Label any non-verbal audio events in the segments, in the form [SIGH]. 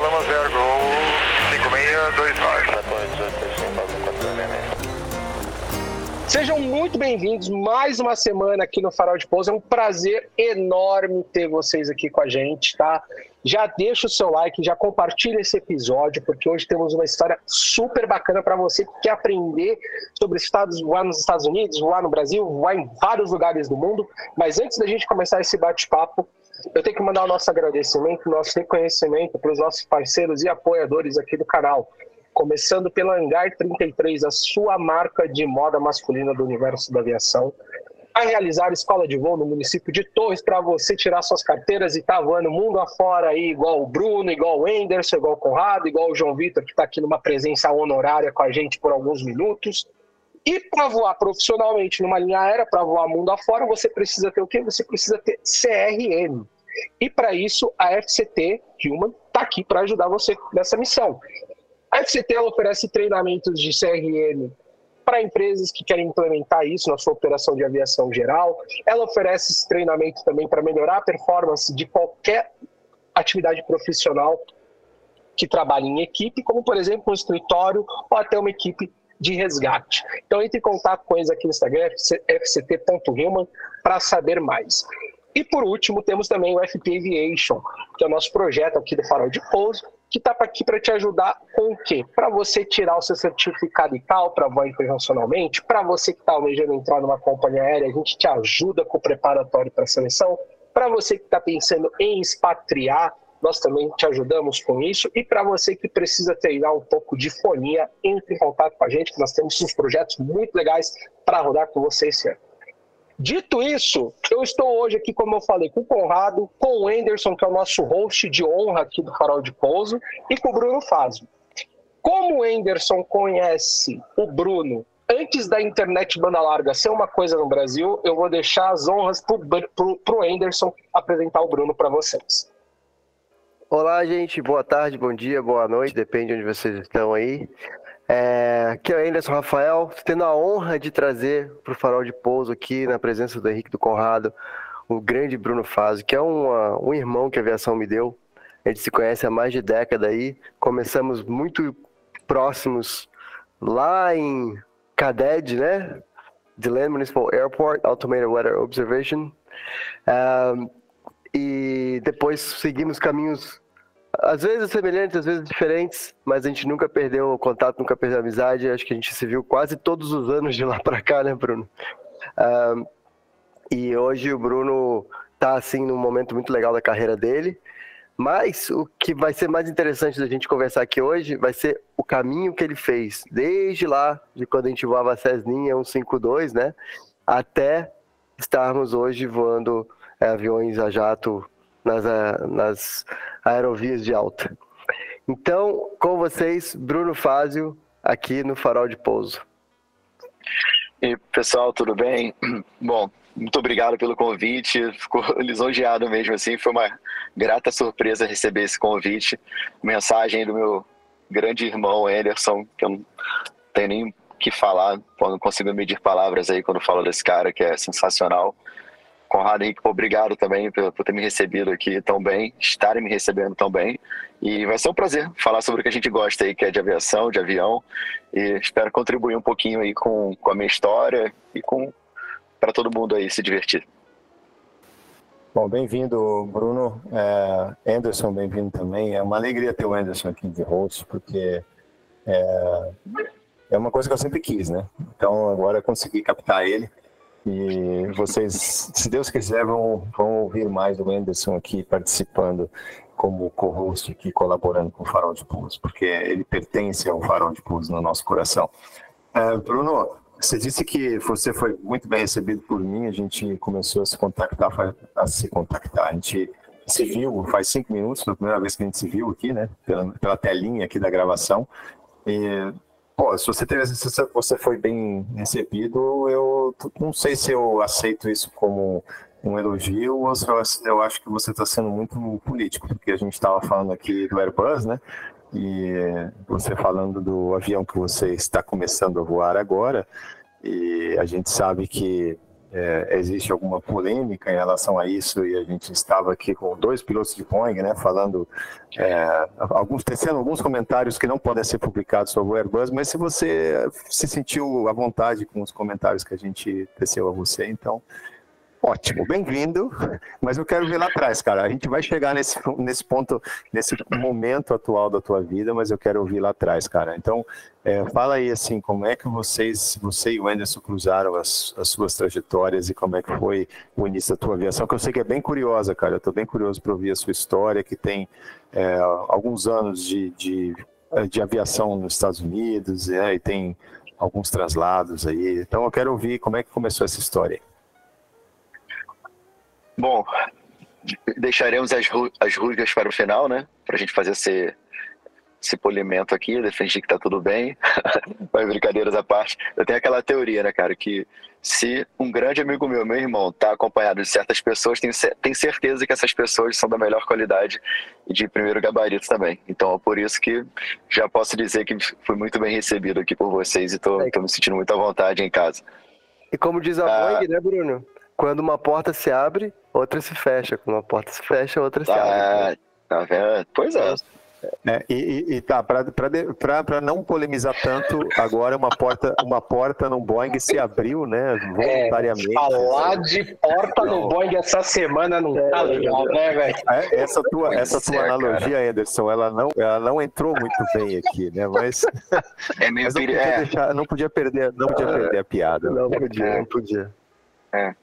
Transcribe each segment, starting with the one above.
Lima Zero, Gol 5629. Sejam muito bem-vindos mais uma semana aqui no Farol de Pouso. É um prazer enorme ter vocês aqui com a gente, tá? Já deixa o seu like, já compartilha esse episódio, porque hoje temos uma história super bacana para você que quer aprender sobre estados, voar nos Estados Unidos, voar no Brasil, voar em vários lugares do mundo. Mas antes da gente começar esse bate-papo, eu tenho que mandar o nosso agradecimento, nosso reconhecimento para os nossos parceiros e apoiadores aqui do canal. Começando pela Hangar 33, a sua marca de moda masculina do universo da aviação. A realizar escola de voo no município de Torres para você tirar suas carteiras e estar tá voando mundo afora aí, igual o Bruno, igual o Anderson, igual o Conrado, igual o João Vitor, que está aqui numa presença honorária com a gente por alguns minutos. E para voar profissionalmente numa linha aérea, para voar mundo afora, você precisa ter o quê? Você precisa ter CRM. E para isso, a FCT Human está aqui para ajudar você nessa missão. A FCT oferece treinamentos de CRM para empresas que querem implementar isso na sua operação de aviação geral. Ela oferece esse treinamento também para melhorar a performance de qualquer atividade profissional que trabalhe em equipe, como por exemplo um escritório ou até uma equipe de resgate. Então entre em contato com eles aqui no Instagram, fct.human, para saber mais. E por último, temos também o FP Aviation, que é o nosso projeto aqui do Farol de Pouso, que está aqui para te ajudar com o quê? Para você tirar o seu certificado ICAO para voar internacionalmente, para você que está almejando entrar numa companhia aérea, a gente te ajuda com o preparatório para a seleção, para você que está pensando em expatriar, nós também te ajudamos com isso, e para você que precisa treinar um pouco de fonia, entre em contato com a gente, que nós temos uns projetos muito legais para rodar com você esse ano. Dito isso, eu estou hoje aqui, como eu falei, com o Conrado, com o Anderson, que é o nosso host de honra aqui do Farol de Pouso, e com o Bruno Fazio. Como o Anderson conhece o Bruno antes da internet banda larga ser uma coisa no Brasil, eu vou deixar as honras para o Anderson apresentar o Bruno para vocês. Olá, gente. Boa tarde, bom dia, boa noite, depende de onde vocês estão aí. É, aqui é o Anderson Rafael, tendo a honra de trazer para o Farol de Pouso aqui, na presença do Henrique do Conrado, o grande Bruno Fazio, que é uma, um irmão que a aviação me deu. A gente se conhece há mais de década aí. Começamos muito próximos lá em CADED, né? Land Municipal Airport, Automated Weather Observation. Um, e depois seguimos caminhos às vezes semelhantes, às vezes diferentes, mas a gente nunca perdeu o contato, nunca perdeu a amizade. Acho que a gente se viu quase todos os anos de lá para cá, né, Bruno? E hoje o Bruno tá assim num momento muito legal da carreira dele. Mas o que vai ser mais interessante da gente conversar aqui hoje vai ser o caminho que ele fez, desde lá, de quando a gente voava a Cessninha 152, né? Até estarmos hoje voando é, aviões a jato nas, nas aerovias de alta. Então, com vocês, Bruno Fázio, aqui no Farol de Pouso. E pessoal, tudo bem? [CLEARS THROAT] Bom, muito obrigado pelo convite. Ficou [LAUGHS] lisonjeado mesmo assim. Foi uma grata surpresa receber esse convite. Mensagem do meu grande irmão Anderson, que eu não tenho nem que falar, não consigo medir palavras aí quando falo desse cara que é sensacional. Conrado Henrique, obrigado também por, por ter me recebido aqui tão bem, estarem me recebendo tão bem. E vai ser um prazer falar sobre o que a gente gosta aí, que é de aviação, de avião. E espero contribuir um pouquinho aí com, com a minha história e com para todo mundo aí se divertir. Bom, bem-vindo, Bruno. É, Anderson, bem-vindo também. É uma alegria ter o Anderson aqui de host, porque é, é uma coisa que eu sempre quis, né? Então agora eu consegui captar ele. E vocês, se Deus quiser, vão, vão ouvir mais do Anderson aqui participando como co-host aqui, colaborando com o Farol de Pouso, porque ele pertence ao Farol de Pouso no nosso coração. Uh, Bruno, você disse que você foi muito bem recebido por mim, a gente começou a se contactar, a se contactar, a gente se viu faz cinco minutos, foi a primeira vez que a gente se viu aqui, né, pela, pela telinha aqui da gravação, e Pô, se você teve, se você foi bem recebido, eu não sei se eu aceito isso como um elogio ou se eu, eu acho que você está sendo muito político, porque a gente estava falando aqui do Airbus, né? E você falando do avião que você está começando a voar agora, e a gente sabe que é, existe alguma polêmica em relação a isso e a gente estava aqui com dois pilotos de Boeing, né, falando é, alguns tecendo alguns comentários que não podem ser publicados sobre o Airbus, mas se você se sentiu à vontade com os comentários que a gente teceu a você, então Ótimo, bem-vindo. Mas eu quero ver lá atrás, cara. A gente vai chegar nesse, nesse ponto, nesse momento atual da tua vida, mas eu quero ouvir lá atrás, cara. Então, é, fala aí assim, como é que vocês, você e o Anderson cruzaram as, as suas trajetórias e como é que foi o início da tua aviação, que eu sei que é bem curiosa, cara. Eu estou bem curioso para ouvir a sua história, que tem é, alguns anos de, de, de, aviação nos Estados Unidos, é, e tem alguns traslados aí. Então, eu quero ouvir como é que começou essa história. Bom, deixaremos as, as rusgas para o final, né? Para a gente fazer esse, esse polimento aqui, defender que tá tudo bem. [LAUGHS] Mas brincadeiras à parte. Eu tenho aquela teoria, né, cara, que se um grande amigo meu, meu irmão, tá acompanhado de certas pessoas, tenho, tenho certeza que essas pessoas são da melhor qualidade e de primeiro gabarito também. Então é por isso que já posso dizer que fui muito bem recebido aqui por vocês e tô, é. tô me sentindo muito à vontade em casa. E como diz a ah, Boeing, né, Bruno? Quando uma porta se abre, outra se fecha. Quando uma porta se fecha, outra se tá, abre. Tá vendo? Pois é. É, e, e, tá, para não polemizar tanto, agora uma porta, uma porta no Boeing se abriu, né? Voluntariamente. É, falar de porta no Boeing essa semana não é, tá legal, né, velho? É, essa tua, essa tua é, analogia, cara. Anderson, ela não, ela não entrou muito bem aqui, né? Mas, é meio mas não, podia é. deixar, não podia perder, não podia perder a piada. Não podia, não podia. É.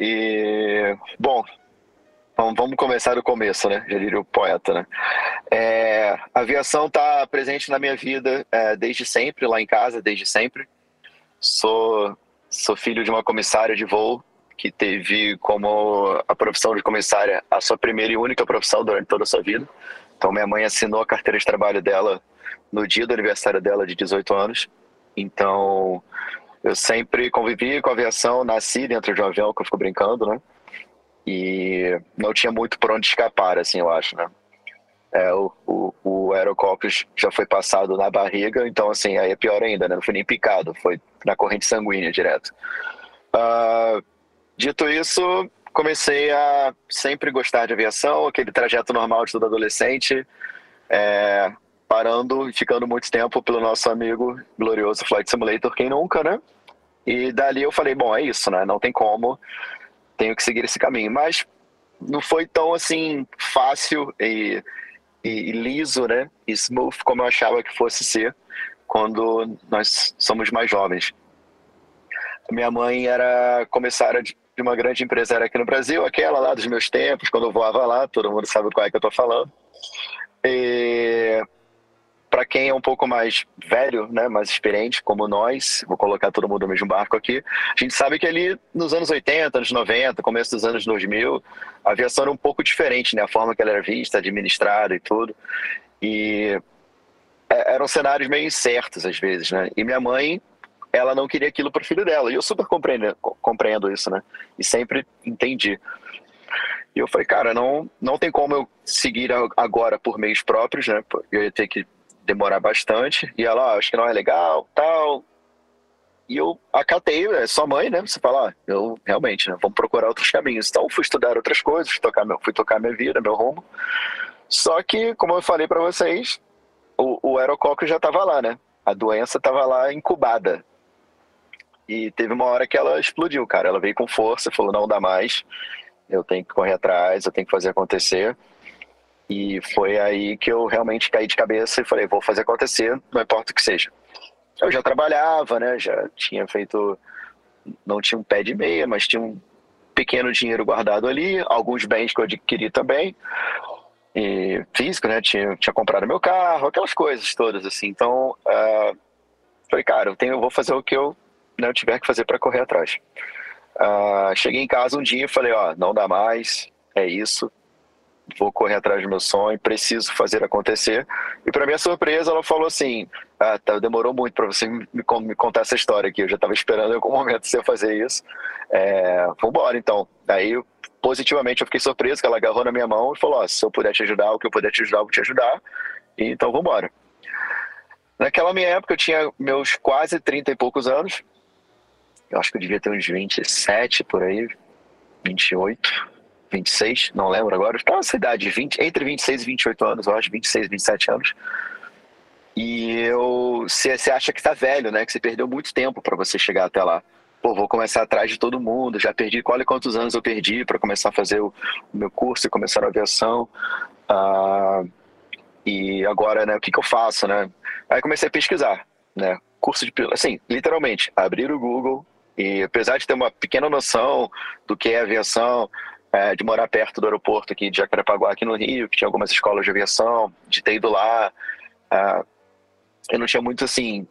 E, bom, vamos começar do começo, né? Já diria o poeta, né? É, a aviação está presente na minha vida é, desde sempre, lá em casa, desde sempre. Sou, sou filho de uma comissária de voo que teve como a profissão de comissária a sua primeira e única profissão durante toda a sua vida. Então, minha mãe assinou a carteira de trabalho dela no dia do aniversário dela de 18 anos. Então, eu sempre convivi com aviação, nasci dentro de um avião, que eu fico brincando, né? E não tinha muito por onde escapar, assim, eu acho, né? É, o, o, o já foi passado na barriga, então, assim, aí é pior ainda, né? Não foi nem picado, foi na corrente sanguínea direto. Uh, dito isso, comecei a sempre gostar de aviação, aquele trajeto normal de todo adolescente. É, parando e ficando muito tempo pelo nosso amigo glorioso Flight Simulator, quem nunca, né? E dali eu falei, bom, é isso, né? Não tem como, tenho que seguir esse caminho. Mas não foi tão assim fácil e, e, liso, né? E smooth como eu achava que fosse ser quando nós somos mais jovens. Minha mãe era comissária de uma grande empresa aqui no Brasil, aquela lá dos meus tempos, quando eu voava lá, todo mundo sabe qual é que eu tô falando. E para quem é um pouco mais velho, né, mais experiente, como nós, vou colocar todo mundo no mesmo barco aqui, a gente sabe que ali nos anos 80, anos 90, começo dos anos 2000, a aviação era um pouco diferente, né, a forma que ela era vista, administrada e tudo. E é, eram cenários meio incertos às vezes, né? E minha mãe, ela não queria aquilo para o filho dela. E eu super compreendo, compreendo isso, né? E sempre entendi. E eu falei, cara, não, não tem como eu seguir agora por meios próprios, né? Eu ia ter que demorar bastante. E ela, ah, acho que não é legal, tal. E eu acatei, é sua mãe, né? Você fala, ah, eu realmente, né? Vamos procurar outros caminhos. Então fui estudar outras coisas, fui tocar, meu, fui tocar minha vida, meu rumo. Só que, como eu falei para vocês, o, o aerocoque já estava lá, né? A doença estava lá incubada. E teve uma hora que ela explodiu, cara. Ela veio com força, falou: não dá mais, eu tenho que correr atrás, eu tenho que fazer acontecer. E foi aí que eu realmente caí de cabeça e falei, vou fazer acontecer, não importa o que seja. Eu já trabalhava, né? Já tinha feito, não tinha um pé de meia, mas tinha um pequeno dinheiro guardado ali, alguns bens que eu adquiri também, e físico, né? Tinha, tinha comprado meu carro, aquelas coisas todas assim. Então, uh, falei, cara, eu tenho, eu vou fazer o que eu não né, tiver que fazer para correr atrás. Uh, cheguei em casa um dia e falei, ó, não dá mais, é isso, vou correr atrás do meu sonho, preciso fazer acontecer. E para minha surpresa, ela falou assim: ah, tá, demorou muito para você me, me, contar essa história aqui. Eu já estava esperando em algum [LAUGHS] momento você fazer isso. É, vambora, então. Aí, positivamente, eu fiquei surpreso que ela agarrou na minha mão e falou: oh, se eu puder te ajudar, o que eu puder te ajudar, eu vou te ajudar. E, então, vambora. Naquela minha época, eu tinha meus quase 30 e poucos anos. eu acho que eu devia ter uns 27 por aí, 28, 26, não lembro agora. Estava nessa idade, 20, entre 26 e 28 anos, eu acho, 26, 27 anos. E eu. Você acha que tá velho, né? Que você perdeu muito tempo para você chegar até lá. Pô, vou começar atrás de todo mundo. Já perdi, olha quantos anos eu perdi para começar a fazer o, o, meu curso e começar a aviação. Ah, e agora, né? O que, que eu faço, né? Aí comecei a pesquisar, né? Curso de piloto, assim, literalmente, abrir o Google e apesar de ter uma pequena noção do que é aviação, é, de morar perto do aeroporto aqui de Jacarepaguá, aqui no Rio, que tinha algumas escolas de aviação, de ter ido lá, é, eu não tinha muito assim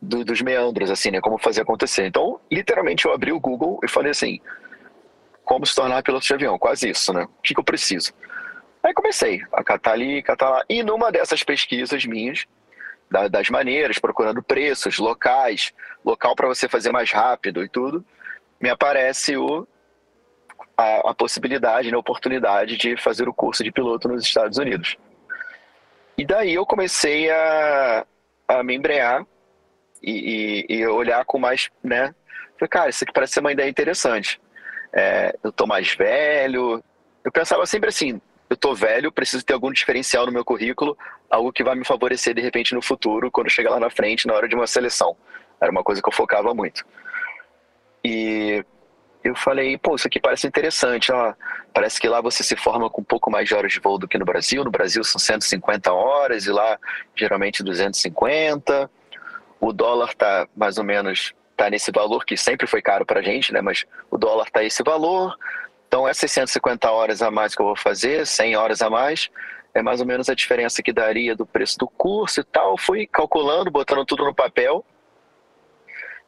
do, dos meandros assim, né, como fazer acontecer. Então, literalmente eu abri o Google e falei assim, como se tornar piloto de avião, quase isso, né? O que, que eu preciso? Aí comecei a catar ali, catar lá. E numa dessas pesquisas minhas, das maneiras, procurando preços, locais, local para você fazer mais rápido e tudo, me aparece o, a, a possibilidade, né, a oportunidade de fazer o curso de piloto nos Estados Unidos. E daí eu comecei a, a me embrear e, e, e, olhar com mais, né? Falei, cara, isso aqui parece ser uma ideia interessante. É, eu tô mais velho. Eu pensava sempre assim, eu tô velho, preciso ter algum diferencial no meu currículo, algo que vai me favorecer de repente no futuro, quando chegar lá na frente, na hora de uma seleção. Era uma coisa que eu focava muito. E eu falei, pô, isso aqui parece interessante, ó. Parece que lá você se forma com um pouco mais de horas de voo do que no Brasil. No Brasil são 150 horas e lá geralmente 250. O dólar tá mais ou menos tá nesse valor que sempre foi caro pra gente, né? Mas o dólar tá esse valor. Então essas 150 horas a mais que eu vou fazer, 100 horas a mais, é mais ou menos a diferença que daria do preço do curso e tal. Fui calculando, botando tudo no papel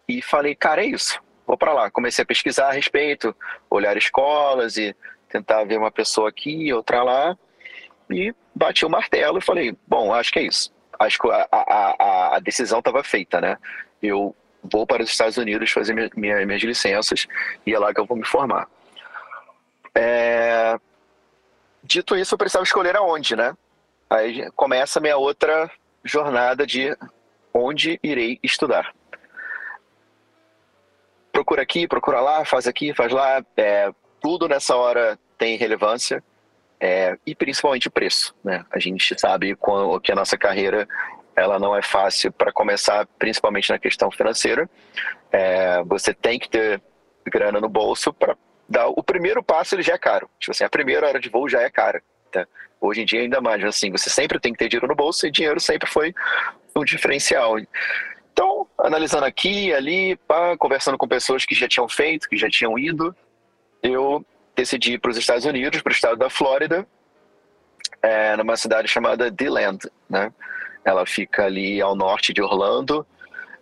e falei, cara, é isso vou para lá. Comecei a pesquisar a respeito, olhar escolas e tentar ver uma pessoa aqui, outra lá. E bati o martelo e falei: bom, acho que é isso. Acho que a, a, a decisão estava feita, né? Eu vou para os Estados Unidos fazer minha, minha, minhas licenças e é lá que eu vou me formar. É... Dito isso, eu precisava escolher aonde, né? Aí começa a minha outra jornada de onde irei estudar procura aqui, procura lá, faz aqui, faz lá. É, tudo nessa hora tem relevância é, e principalmente o preço. Né? A gente sabe que a nossa carreira ela não é fácil para começar, principalmente na questão financeira. É, você tem que ter grana no bolso para dar o primeiro passo ele já é caro. Tipo assim, a primeira hora de voo já é cara. Tá? Hoje em dia ainda mais assim, você sempre tem que ter dinheiro no bolso e dinheiro sempre foi um diferencial. Analisando aqui ali, pá, conversando com pessoas que já tinham feito, que já tinham ido, eu decidi ir para os Estados Unidos, para o estado da Flórida, é, numa cidade chamada DeLand, né? Ela fica ali ao norte de Orlando,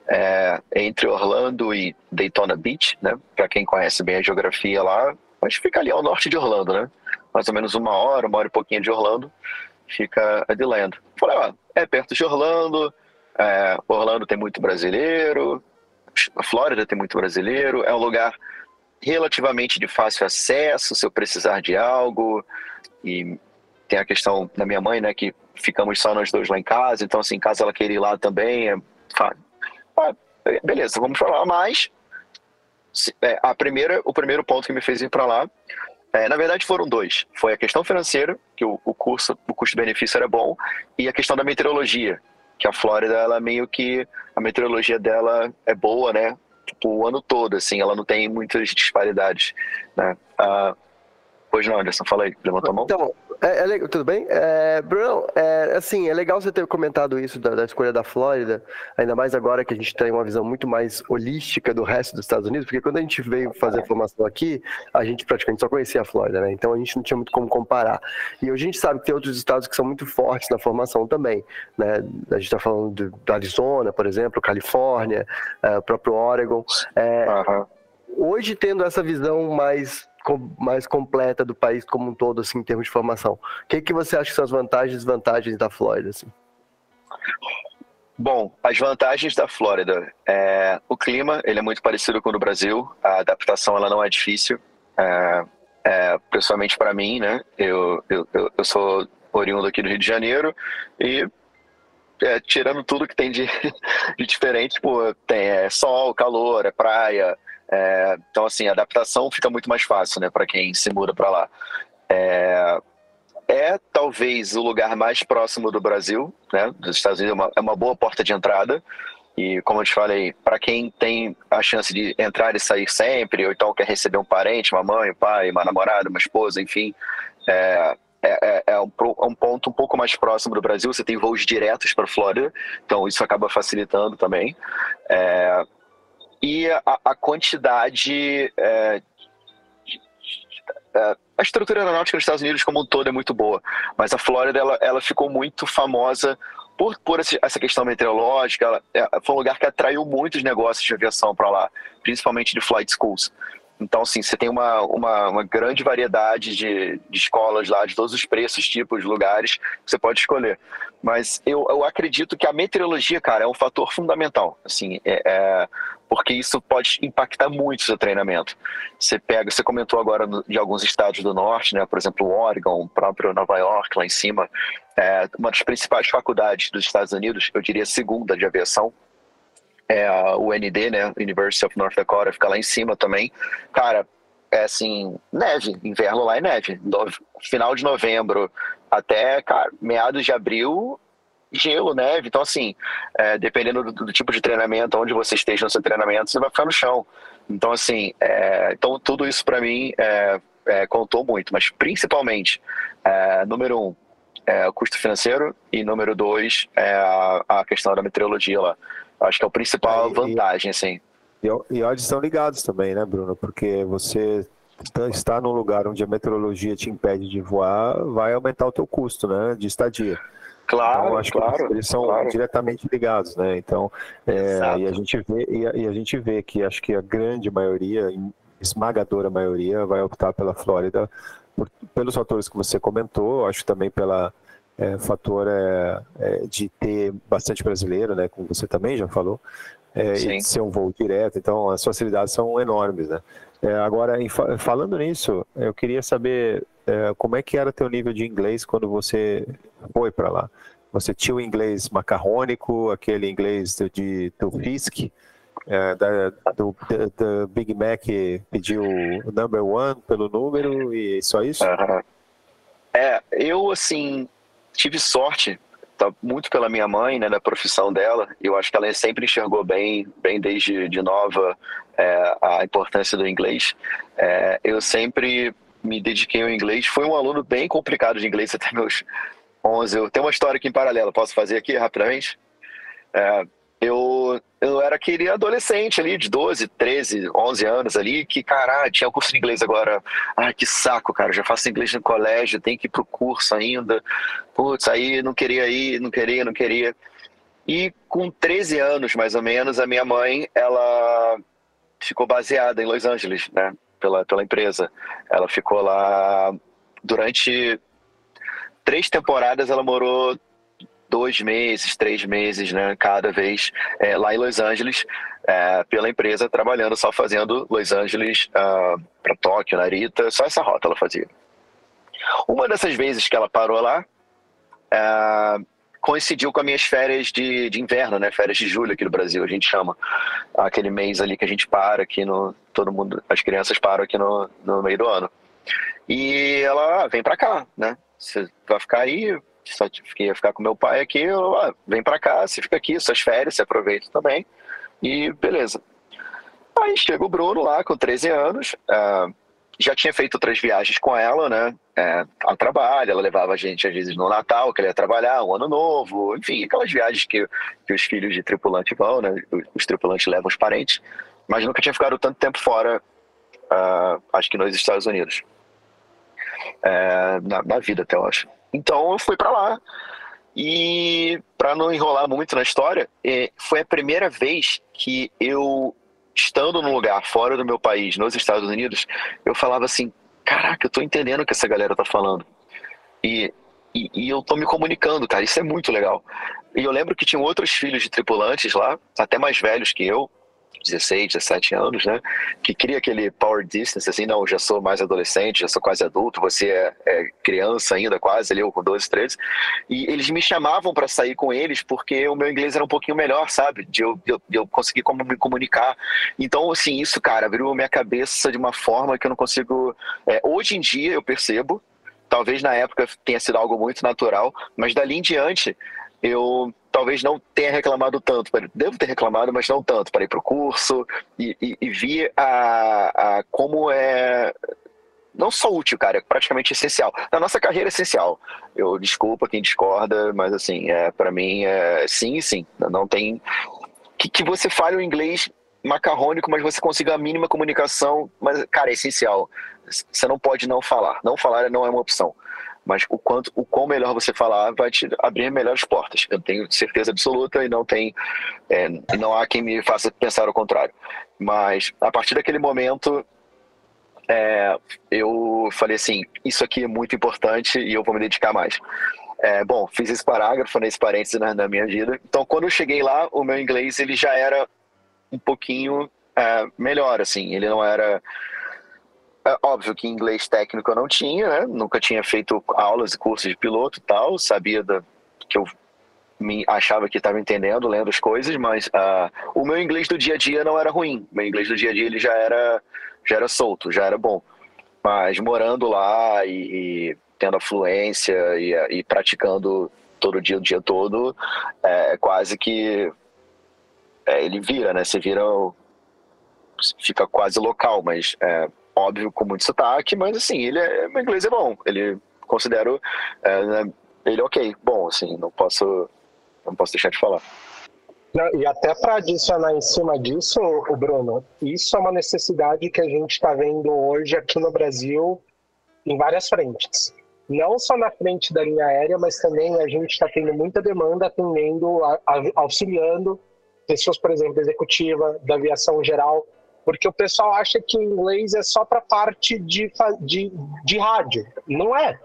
é, entre Orlando e Daytona Beach, né? Para quem conhece bem a geografia lá, mas fica ali ao norte de Orlando, né? Mais ou menos uma hora, uma hora e pouquinho de Orlando, fica a DeLand. Falei, ó, é perto de Orlando, é, Orlando tem muito brasileiro, a Flórida tem muito brasileiro, é um lugar relativamente de fácil acesso se eu precisar de algo. E tem a questão da minha mãe, né, que ficamos só nós dois lá em casa, então assim, caso ela queira ir lá também, é, ah, beleza, vamos falar mais. É, a primeira, o primeiro ponto que me fez ir para lá, é, na verdade foram dois. Foi a questão financeira, que o, o curso, o custo-benefício era bom, e a questão da meteorologia, que a Flórida, ela meio que a meteorologia dela é boa, né? Tipo, o ano todo, assim, ela não tem muitas disparidades, né? Uh, pois não, Anderson, fala aí, levantou a mão. Então, é, é, tudo bem? É, Bruno, é, assim, é legal você ter comentado isso da, da, escolha da Flórida, ainda mais agora que a gente tem uma visão muito mais holística do resto dos Estados Unidos, porque quando a gente veio fazer a formação aqui, a gente praticamente só conhecia a Flórida, né? Então a gente não tinha muito como comparar. E hoje a gente sabe que tem outros estados que são muito fortes na formação também, né? A gente está falando do Arizona, por exemplo, Califórnia, é, o próprio Oregon. Uhum. Hoje, tendo essa visão mais mais completa do país como um todo, assim, em termos de formação. O que, que você acha que são as vantagens e desvantagens da Flórida? Assim? Bom, as vantagens da Flórida. É, o clima, ele é muito parecido com o do Brasil. A adaptação, ela não é difícil. É, é, pessoalmente para mim, né? Eu, eu, eu sou oriundo aqui do Rio de Janeiro e é, tirando tudo que tem de, [LAUGHS] de diferente, pô, tem é, sol, calor, é praia, É, então, assim, a adaptação fica muito mais fácil, né, para quem se muda para lá. É, é, talvez o lugar mais próximo do Brasil, né, dos Estados Unidos, é uma, é uma boa porta de entrada. E como eu te falei, para quem tem a chance de entrar e sair sempre, ou então quer receber um parente, uma mãe, um pai, uma namorada, uma esposa, enfim, é, é, é, é um, é um, ponto um pouco mais próximo do Brasil. Você tem voos diretos para a Flórida, então isso acaba facilitando também. É, e a, a quantidade. É, é, a estrutura aeronáutica nos Estados Unidos como um todo é muito boa, mas a Flórida ela, ela ficou muito famosa por, por essa questão meteorológica. Ela, é, foi um lugar que atraiu muitos negócios de aviação para lá, principalmente de flight schools. Então, assim, você tem uma, uma, uma grande variedade de, de, escolas lá, de todos os preços, tipos, lugares, que você pode escolher. Mas eu, eu acredito que a meteorologia, cara, é um fator fundamental, assim, é, é, porque isso pode impactar muito o seu treinamento. Você pega, você comentou agora de alguns estados do norte, né, por exemplo, Oregon, próprio Nova York, lá em cima, é uma das principais faculdades dos Estados Unidos, eu diria segunda de aviação, é a UND, né, University of North Dakota, fica lá em cima também. Cara, é assim, neve, inverno lá é neve. No, final de novembro até, cara, meados de abril, gelo, neve. Então, assim, é, dependendo do, do, tipo de treinamento, onde você esteja no seu treinamento, você vai ficar no chão. Então, assim, é, então tudo isso para mim é, é, contou muito, mas principalmente, é, número um, o custo financeiro e número dois é a, a questão da meteorologia lá. Acho que é a principal vantagem, assim. E, e estão ligados também, né, Bruno? Porque você está num lugar onde a meteorologia te impede de voar, vai aumentar o teu custo, né, de estadia. Claro, então, acho claro, que eles são claro. diretamente ligados, né? Então, é, e a gente vê e a, e a, gente vê que acho que a grande maioria, esmagadora maioria, vai optar pela Flórida por, pelos fatores que você comentou. Acho também pela é, fator é, é, de ter bastante brasileiro, né, como você também já falou, é, e ser um voo direto, então as facilidades são enormes, né. É, agora, falando nisso, eu queria saber é, como é que era teu nível de inglês quando você foi para lá. Você tinha o inglês macarrônico, aquele inglês de, de do é, da, do, do, Big Mac pediu o number one pelo número e só isso? É, eu assim, tive sorte, tá, muito pela minha mãe, né, da profissão dela. Eu acho que ela sempre enxergou bem, bem desde de nova, é, a importância do inglês. É, eu sempre me dediquei ao inglês. Fui um aluno bem complicado de inglês até meus 11. Eu tenho uma história aqui em paralelo, posso fazer aqui rapidamente? É, eu, eu era aquele adolescente ali, de 12, 13, 11 anos ali, que, cara, tinha o curso de inglês agora. Ai, que saco, cara, já faço inglês no colégio, tenho que ir pro curso ainda. Putz, aí não queria ir, não queria, não queria. E com 13 anos, mais ou menos, a minha mãe, ela ficou baseada em Los Angeles, né, pela, pela empresa. Ela ficou lá durante três temporadas, ela morou dois meses, três meses, né, cada vez é, lá em Los Angeles, é, pela empresa, trabalhando só fazendo Los Angeles uh, ah, para Tóquio, Narita, só essa rota ela fazia. Uma dessas vezes que ela parou lá, uh, coincidiu com as minhas férias de, de inverno, né, férias de julho aqui no Brasil, a gente chama aquele mês ali que a gente para aqui no, todo mundo, as crianças param aqui no, no meio do ano. E ela ah, vem para cá, né? Você vai ficar aí, só ia ficar com meu pai aqui, eu, ah, vem para cá, você fica aqui, suas férias, você aproveita também. E beleza. Aí chega o Bruno lá com 13 anos, uh, já tinha feito outras viagens com ela, né? É, trabalho, ela levava a gente às vezes no Natal, que ele ia trabalhar, um ano novo, enfim, aquelas viagens que, que os filhos de tripulante vão, né? Os, tripulantes levam os parentes, mas nunca tinha ficado tanto tempo fora, uh, acho que nos Estados Unidos. É, na, na vida até, eu acho. Então eu fui para lá. E para não enrolar muito na história, é, foi a primeira vez que eu, estando num lugar fora do meu país, nos Estados Unidos, eu falava assim: caraca, eu tô entendendo o que essa galera tá falando. E, e, e eu tô me comunicando, cara, isso é muito legal. E eu lembro que tinham outros filhos de tripulantes lá, até mais velhos que eu, 16, 17 anos, né? Que cria aquele power distance, assim, não, já sou mais adolescente, já sou quase adulto, você é, é criança ainda, quase, ali, eu com 12, 13. E eles me chamavam para sair com eles porque o meu inglês era um pouquinho melhor, sabe? De eu, de eu, de eu conseguir como me comunicar. Então, assim, isso, cara, abriu minha cabeça de uma forma que eu não consigo. É, hoje em dia eu percebo, talvez na época tenha sido algo muito natural, mas dali em diante eu talvez não tenha reclamado tanto, devo ter reclamado, mas não tanto, para ir para o curso e, e, e vi a, a, como é não só útil, cara, é praticamente essencial. Na nossa carreira é essencial. Eu desculpa quem discorda, mas assim, é, para mim é sim, sim. Não tem que, que você fale o inglês macarrônico, mas você consiga a mínima comunicação, mas cara, é essencial. Você não pode não falar. Não falar não é uma opção mas o quanto o quão melhor você falar vai te abrir melhores portas. Eu tenho certeza absoluta e não tem é, não há quem me faça pensar o contrário. Mas a partir daquele momento é, eu falei assim, isso aqui é muito importante e eu vou me dedicar mais. É, bom, fiz esse parágrafo nesse parênteses na, na, minha vida. Então, quando eu cheguei lá, o meu inglês ele já era um pouquinho é, melhor, assim. Ele não era óbvio que inglês técnico eu não tinha, né? Nunca tinha feito aulas e cursos de piloto e tal. Sabia da, que eu me achava que estava entendendo, lendo as coisas, mas uh, o meu inglês do dia a dia não era ruim. Meu inglês do dia a dia ele já era, já era solto, já era bom. Mas morando lá e, e tendo a fluência e, e, praticando todo dia, o dia todo, é quase que é, ele vira, né? Você vira, fica quase local, mas é, óbvio, com muito sotaque, mas assim, ele é, meu inglês é bom. Ele considero é, né, ele ok, bom, assim, não posso, não posso deixar de falar. Não, e até para adicionar em cima disso, o Bruno, isso é uma necessidade que a gente está vendo hoje aqui no Brasil em várias frentes. Não só na frente da linha aérea, mas também a gente está tendo muita demanda atendendo, auxiliando pessoas, por exemplo, executiva, da aviação geral, porque o pessoal acha que o inglês é só para parte de, de, de rádio. Não é.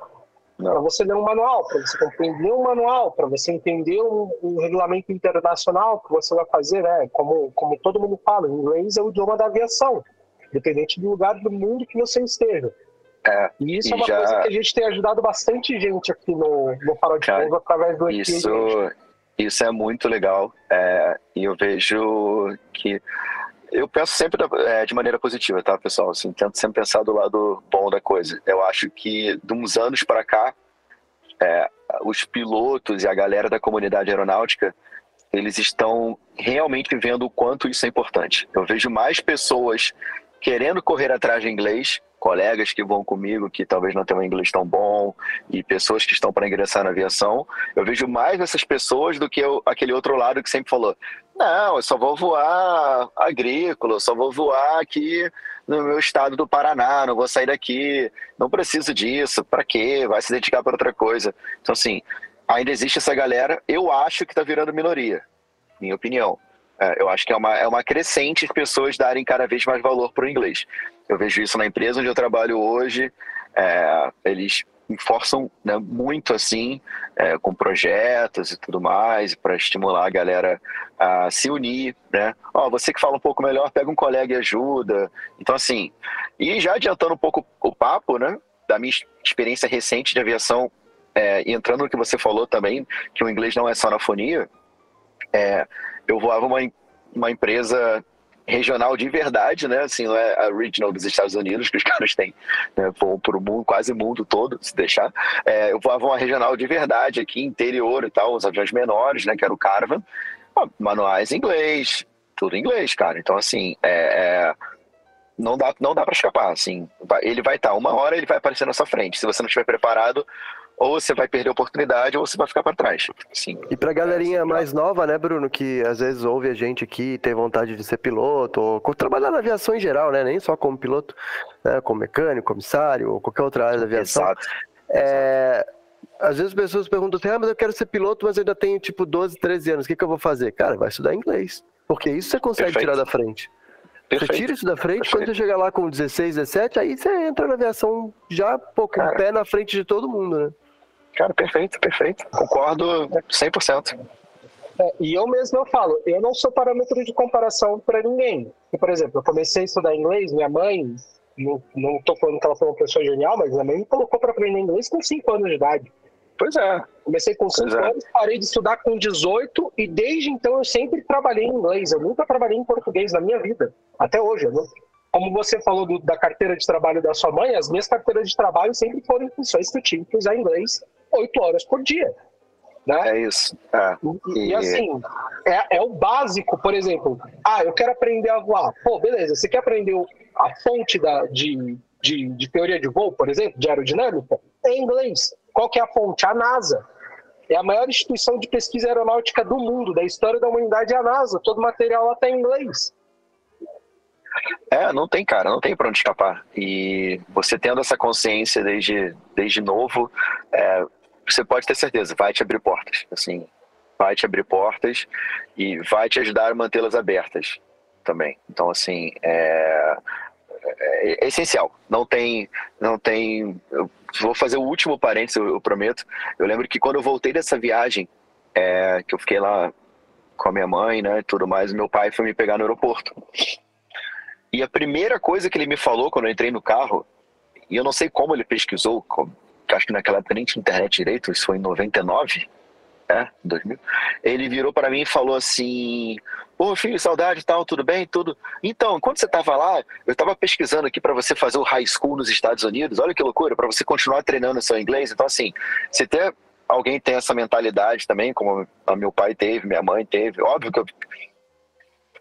Para você ler um manual, para você compreender um manual, para você entender um, um, regulamento internacional que você vai fazer, né? Como, como todo mundo fala, inglês é o idioma da aviação, independente do lugar do mundo que você esteja. É, e isso e é uma já... coisa que a gente tem ajudado bastante gente aqui no, no Farol de Cara, através do isso, isso é muito legal. É, e eu vejo que eu penso sempre é, de maneira positiva, tá, pessoal? Assim, tento sempre pensar do lado bom da coisa. Eu acho que de uns anos para cá, é, os pilotos e a galera da comunidade aeronáutica, eles estão realmente vendo o quanto isso é importante. Eu vejo mais pessoas querendo correr atrás de inglês colegas que vão comigo que talvez não tenham um inglês tão bom e pessoas que estão para ingressar na aviação, eu vejo mais essas pessoas do que eu, aquele outro lado que sempre falou: não, eu só vou voar agrícola, eu só vou voar aqui no meu estado do Paraná, não vou sair daqui, não preciso disso, para quê? Vai se dedicar para outra coisa. Então, assim, ainda existe essa galera, eu acho que está virando minoria, minha opinião. É, eu acho que é uma, é uma crescente de pessoas darem cada vez mais valor para o inglês. Eu vejo isso na empresa onde eu trabalho hoje. É, eles forçam né, muito assim, é, com projetos e tudo mais, para estimular a galera a se unir, né? Ó, você que fala um pouco melhor, pega um colega e ajuda. Então, assim, e já adiantando um pouco o papo, né? Da minha experiência recente de aviação, é, entrando no que você falou também, que o inglês não é só na fonia, é, eu voava uma, uma empresa regional de verdade, né? Assim, não é a regional dos Estados Unidos que os [LAUGHS] caras têm, né? Para o mundo, quase mundo todo, se deixar. É, eu voava uma regional de verdade aqui, interior e tal, os aviões menores, né? Que era o Caravan. Manuais em inglês, tudo em inglês, cara. Então, assim, é, é não dá, não dá para escapar, assim. Ele vai estar, tá, uma hora ele vai aparecer na sua frente. Se você não estiver preparado, ou você vai perder a oportunidade ou você vai ficar para trás. Sim. E para galerinha é, mais nova, né, Bruno, que às vezes ouve a gente aqui e tem vontade de ser piloto, ou trabalhar na aviação em geral, né, nem só como piloto, né, como mecânico, comissário, ou qualquer outra área da aviação. Exato. É, às vezes as pessoas perguntam assim, ah, mas eu quero ser piloto, mas eu ainda tenho tipo 12, 13 anos, o que, que eu vou fazer? Cara, vai estudar inglês, porque isso você consegue Perfeito. tirar da frente. Perfeito. Você tira isso da frente, Perfeito. quando você chegar lá com 16, 17, aí você entra na aviação já, pô, com o pé na frente de todo mundo, né? Cara, perfeito, perfeito. Concordo 100%. É, e eu mesmo eu falo, eu não sou parâmetro de comparação para ninguém. por exemplo, eu comecei a estudar inglês, minha mãe, não, não tô falando que ela foi uma pessoa genial, mas minha mãe me colocou para aprender inglês com 5 anos de idade. Pois é. Comecei com 5 é. anos, parei de estudar com 18 e desde então eu sempre trabalhei em inglês. Eu nunca trabalhei em português na minha vida, até hoje. Não... Como você falou do, da carteira de trabalho da sua mãe, as minhas carteiras de trabalho sempre foram funções que eu tinha que usar inglês 8 horas por dia. Né? É isso. É. E, e, assim, é, é, o básico, por exemplo. Ah, eu quero aprender a voar. Pô, beleza, você quer aprender a fonte da, de, de, de teoria de voo, por exemplo, de aerodinâmica? É em inglês. Qual que é a fonte? A NASA. É a maior instituição de pesquisa aeronáutica do mundo, da história da humanidade, é a NASA. Todo material lá está em inglês. É, não tem, cara, não tem para onde escapar. E você tendo essa consciência desde, desde novo, é, você pode ter certeza, vai te abrir portas, assim, vai te abrir portas e vai te ajudar a mantê-las abertas também. Então, assim, é, é, é, essencial. Não tem, não tem. Eu vou fazer o último parênteses, eu, eu prometo. Eu lembro que quando eu voltei dessa viagem, é, que eu fiquei lá com a minha mãe, né, e tudo mais, meu pai foi me pegar no aeroporto. E a primeira coisa que ele me falou quando eu entrei no carro, e eu não sei como ele pesquisou, como, acho que naquela época nem tinha internet direito, isso foi em 99, é, 2000. Ele virou para mim e falou assim: Pô, filho, saudade e tal, tudo bem? Tudo. Então, quando você estava lá, eu estava pesquisando aqui para você fazer o high school nos Estados Unidos. Olha que loucura, para você continuar treinando seu inglês. Então, assim, se ter alguém tem essa mentalidade também, como meu pai teve, minha mãe teve, óbvio que eu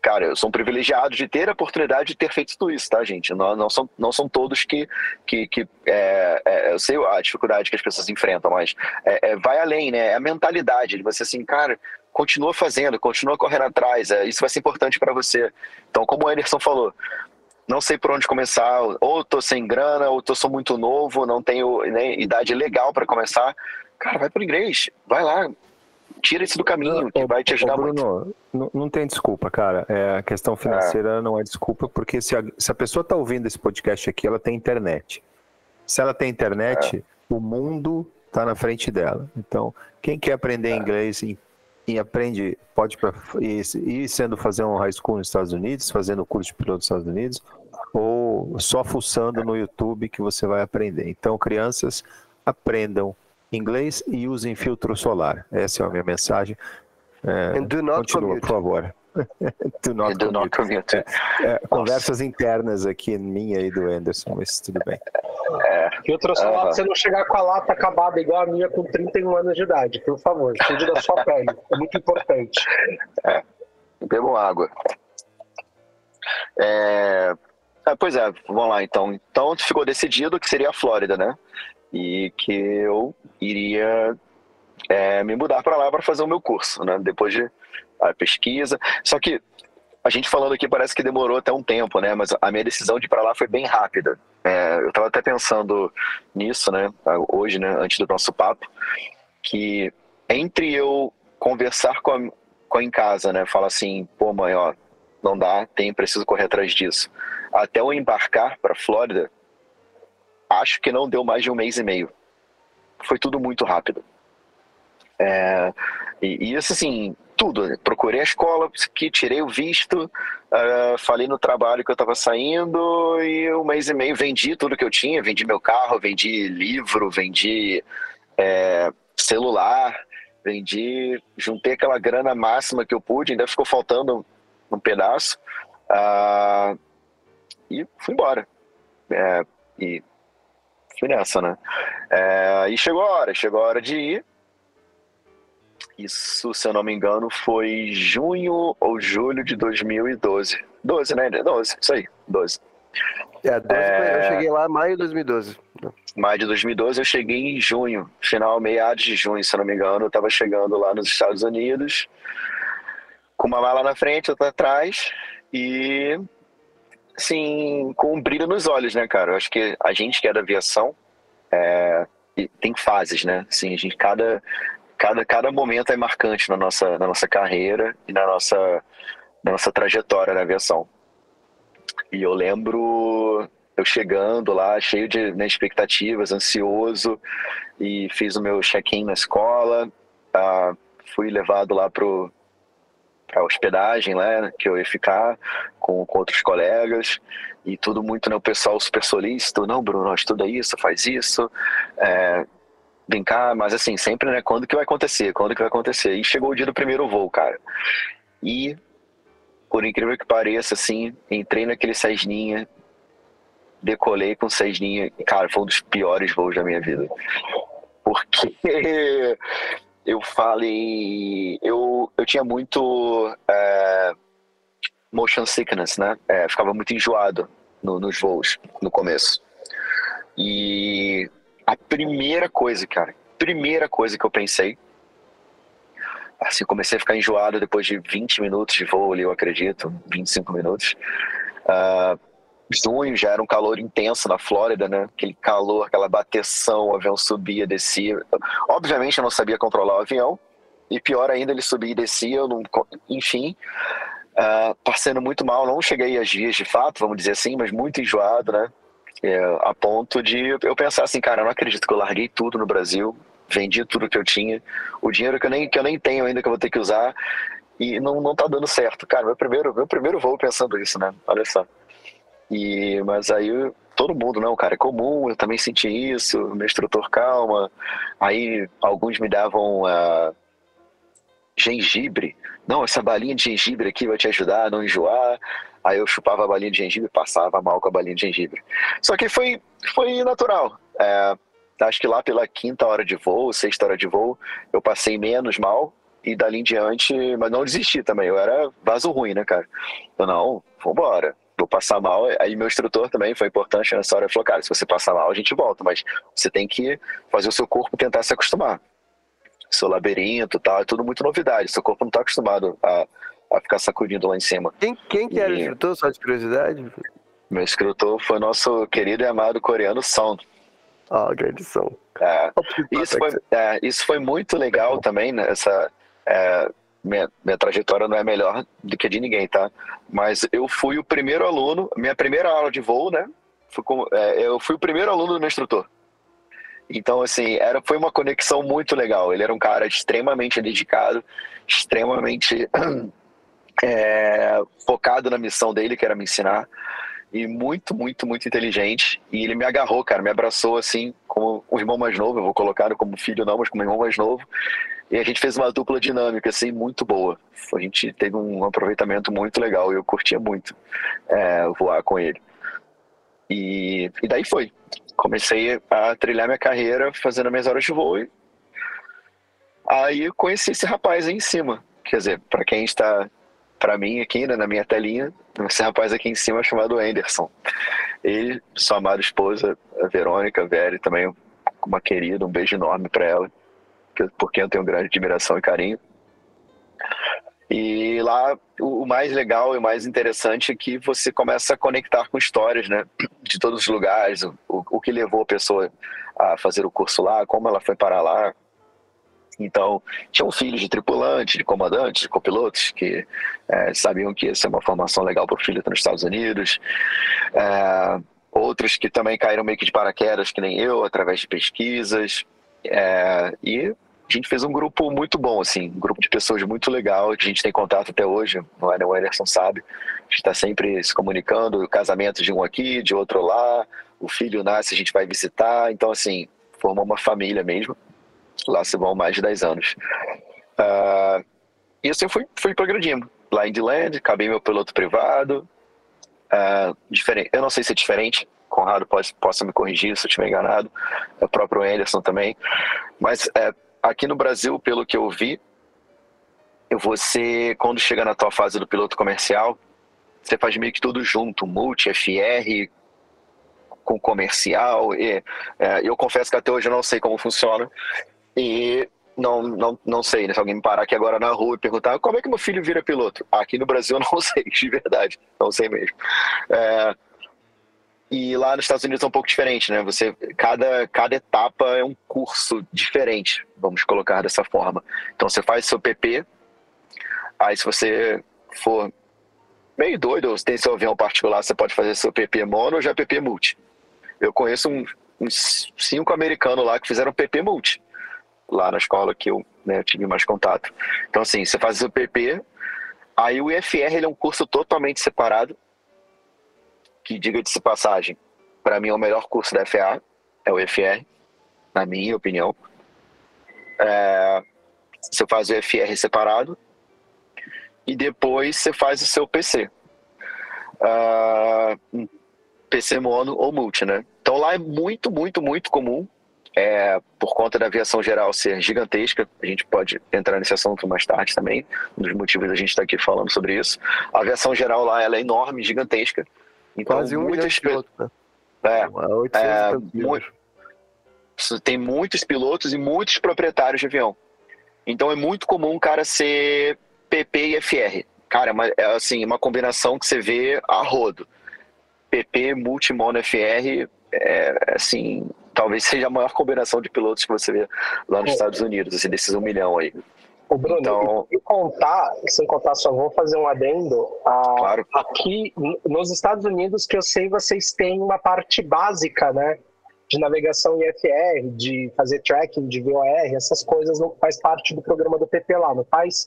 cara, eu sou privilegiado de ter a oportunidade de ter feito tudo isso, tá, gente? Não, não, são, não são todos que. que, que é, é, eu sei a dificuldade que as pessoas enfrentam, mas é, é vai além, né? É a mentalidade de você assim, cara, continua fazendo, continua correndo atrás, é, isso vai ser importante para você. Então, como o Anderson falou, não sei por onde começar, ou tô sem grana, ou tô sou muito novo, não tenho né, idade legal para começar. Cara, vai pro inglês, vai lá, tira isso do caminho, que vai te ajudar Bruno, muito. Não, tem desculpa, cara. É, a questão financeira é. não é desculpa, porque se a, se a pessoa está ouvindo esse podcast aqui, ela tem internet. Se ela tem internet, é. o mundo está na frente dela. Então, quem quer aprender é. inglês e, e, aprende, pode ir, ir sendo fazer um high school nos Estados Unidos, fazendo curso de piloto nos Estados Unidos, ou só fuçando no YouTube que você vai aprender. Então, crianças, aprendam inglês e usem filtro solar. Essa é a minha mensagem. É, continua, por favor. [LAUGHS] do not do not commute. É, é, conversas internas aqui, minha e do Anderson, mas tudo bem. É, filtro solar, uh -huh. você não chegar com a lata acabada igual a minha com 31 anos de idade, por favor, cuide da sua pele, é muito importante. É, bebam água. É, ah, pois é, vamos lá então. Então ficou decidido que seria a Flórida, né? E que eu iria é, me mudar para lá para fazer o meu curso, né? Depois de a pesquisa. Só que a gente falando aqui parece que demorou até um tempo, né? Mas a minha decisão de ir para lá foi bem rápida. É, eu estava até pensando nisso, né? Hoje, né? Antes do nosso papo, que entre eu conversar com a, com a em casa, né? Falar assim, pô, mãe, ó, não dá, tem, preciso correr atrás disso. Até eu embarcar para Flórida, acho que não deu mais de um mês e meio. Foi tudo muito rápido. É, e, isso assim, tudo. Procurei a escola, que tirei o visto, uh, falei no trabalho que eu estava saindo e um mês e meio vendi tudo que eu tinha, vendi meu carro, vendi livro, vendi é, celular, vendi, juntei aquela grana máxima que eu pude, ainda ficou faltando um pedaço uh, e fui embora. É, e fui nessa, né? É, e chegou a hora, chegou a hora de ir. Isso, se eu não me engano, foi junho ou julho de 2012. 12, né? 12, isso aí, 12. É, 12 é... eu cheguei lá em maio de 2012. Maio de 2012 eu cheguei em junho, final, meados de junho, se eu não me engano, eu tava chegando lá nos Estados Unidos, com uma mala na frente, outra atrás, e assim, com um brilho nos olhos, né, cara? Eu acho que a gente que é da aviação é, tem fases, né? Assim, a gente, cada, cada, cada momento é marcante na nossa, na nossa carreira e na nossa, na nossa trajetória na aviação. E eu lembro eu chegando lá, cheio de né, expectativas, ansioso, e fiz o meu check-in na escola, uh, fui levado lá pro, a hospedagem, né, que eu ia ficar com, com outros colegas e tudo muito, né, o pessoal super solícito, não, Bruno, estuda isso, faz isso, é, vem cá, mas assim, sempre, né, quando que vai acontecer, quando que vai acontecer, e chegou o dia do primeiro voo, cara, e por incrível que pareça, assim, entrei naquele Cessninha, decolei com Cessninha, cara, foi um dos piores voos da minha vida, porque eu falei. Eu, eu tinha muito é, motion sickness, né? É, ficava muito enjoado no, nos voos no começo. E a primeira coisa, cara, primeira coisa que eu pensei, assim, comecei a ficar enjoado depois de 20 minutos de voo ali, eu acredito, 25 minutos. Uh, junho já era um calor intenso na Flórida, né? Aquele calor, aquela bateção, o avião subia, descia. Obviamente eu não sabia controlar o avião, e pior ainda, ele subia e descia, eu não, enfim, uh, passando muito mal. Não cheguei às dias de fato, vamos dizer assim, mas muito enjoado, né? É, a ponto de eu pensar assim, cara, eu não acredito que eu larguei tudo no Brasil, vendi tudo que eu tinha, o dinheiro que eu nem, que eu nem tenho ainda que eu vou ter que usar, e não, não tá dando certo. Cara, meu primeiro, meu primeiro voo pensando isso, né? Olha só. E, mas aí todo mundo, não, cara, é comum, eu também senti isso, meu instrutor calma. Aí alguns me davam uh, gengibre. Não, essa balinha de gengibre aqui vai te ajudar a não enjoar. Aí eu chupava a balinha de gengibre e passava mal com a balinha de gengibre. Só que foi, foi natural. É, acho que lá pela quinta hora de voo, sexta hora de voo, eu passei menos mal. E dali em diante, mas não desisti também. Eu era vaso ruim, né, cara? Eu não, vambora vou passar mal. Aí meu instrutor também foi importante nessa hora. Ele falou, cara, se você passar mal, a gente volta, mas você tem que fazer o seu corpo tentar se acostumar. Seu labirinto tal, é tudo muito novidade. Seu corpo não está acostumado a, a ficar sacudindo lá em cima. Quem, quem que era o instrutor, só de curiosidade? Meu instrutor foi nosso querido e amado coreano Song. Ah, oh, grande Song. É, isso, foi, é, isso foi muito legal também, né? Essa, é, minha, minha trajetória não é melhor do que a de ninguém, tá? Mas eu fui o primeiro aluno, minha primeira aula de voo, né? Com, é, eu fui o primeiro aluno do meu instrutor. Então, assim, era, foi uma conexão muito legal. Ele era um cara extremamente dedicado, extremamente [CLEARS THROAT] é, focado na missão dele, que era me ensinar. E muito, muito, muito inteligente. E ele me agarrou, cara, me abraçou assim, como um irmão mais novo. Eu vou colocar como filho, não, mas como irmão mais novo. E a gente fez uma dupla dinâmica, assim, muito boa. A gente teve um aproveitamento muito legal e eu curtia muito é, voar com ele. E, e daí foi. Comecei a trilhar minha carreira fazendo minhas horas de voo. E aí eu conheci esse rapaz aí em cima. Quer dizer, para quem está, para mim aqui, né, na minha telinha, esse rapaz aqui em cima é chamado Anderson. Ele, sua amada esposa, a Verônica, a Vera, também uma querida, um beijo enorme para ela por quem eu tenho grande admiração e carinho. E lá o mais legal e mais interessante é que você começa a conectar com histórias, né? De todos os lugares, o, o que levou a pessoa a fazer o curso lá, como ela foi para lá. Então, tinham filhos de tripulantes, de comandantes, de copilotos, que é, sabiam que isso é uma formação legal para o filho nos Estados Unidos. É, outros que também caíram meio que de paraquedas, que nem eu, através de pesquisas. É, e a gente fez um grupo muito bom, assim, um grupo de pessoas muito legal, que a gente tem contato até hoje, é? O Anderson sabe. A gente está sempre se comunicando, casamento de um aqui, de outro lá, o filho nasce, a gente vai visitar. Então, assim, formou uma família mesmo. Lá se vão mais de 10 anos. Uh, e assim fui, fui progredindo. Lá em Land, acabei meu piloto privado. Uh, diferente, eu não sei se é diferente, Conrado pode, possa me corrigir se eu estiver enganado, o próprio Anderson também. Mas é, aqui no Brasil, pelo que eu vi, você, quando chega na tua fase do piloto comercial, você faz meio que tudo junto, multi, FR, com comercial. E, é, eu confesso que até hoje eu não sei como funciona. E não, não, não sei, né? Se alguém me parar aqui agora na rua e perguntar como é que meu filho vira piloto? Aqui no Brasil eu não [LAUGHS] sei, de verdade. Não sei mesmo. É, e lá nos Estados Unidos é um pouco diferente, né? Você, cada, cada etapa é um curso diferente, vamos colocar dessa forma. Então você faz seu PP, aí se você for meio doido, ou tem seu avião particular, você pode fazer seu PP mono ou já PP multi. Eu conheço um, uns cinco americanos lá que fizeram PP multi, lá na escola que eu né, tive mais contato. Então assim, você faz seu PP, Aí o IFR ele é um curso totalmente separado, que diga de passagem, para mim é o melhor curso da FA, é o IFR, na minha opinião. É, você faz o IFR separado e depois você faz o seu PC. Uh, PC mono ou multi, né? Então lá é muito, muito, muito comum é, por conta da aviação geral ser gigantesca, a gente pode entrar nesse assunto mais tarde também, um dos motivos da gente estar tá aqui falando sobre isso. A aviação geral lá ela é enorme, gigantesca. Então, Quase um milhão de pilotos, né? É, 800 é, muito, tem muitos pilotos e muitos proprietários de avião. Então é muito comum um cara ser PP e FR. Cara, é, uma, é assim, uma combinação que você vê a rodo. PP, Multimono, FR, é, assim, talvez seja a maior combinação de pilotos que você vê lá nos é. Estados Unidos, assim, desses um milhão aí. O Bruno, então... sem contar, sem contar, só vou fazer um adendo. Ah, claro. Aqui nos Estados Unidos, que eu sei, vocês têm uma parte básica, né? De navegação IFR, de fazer tracking de VOR, essas coisas não faz parte do programa do PP lá, não faz?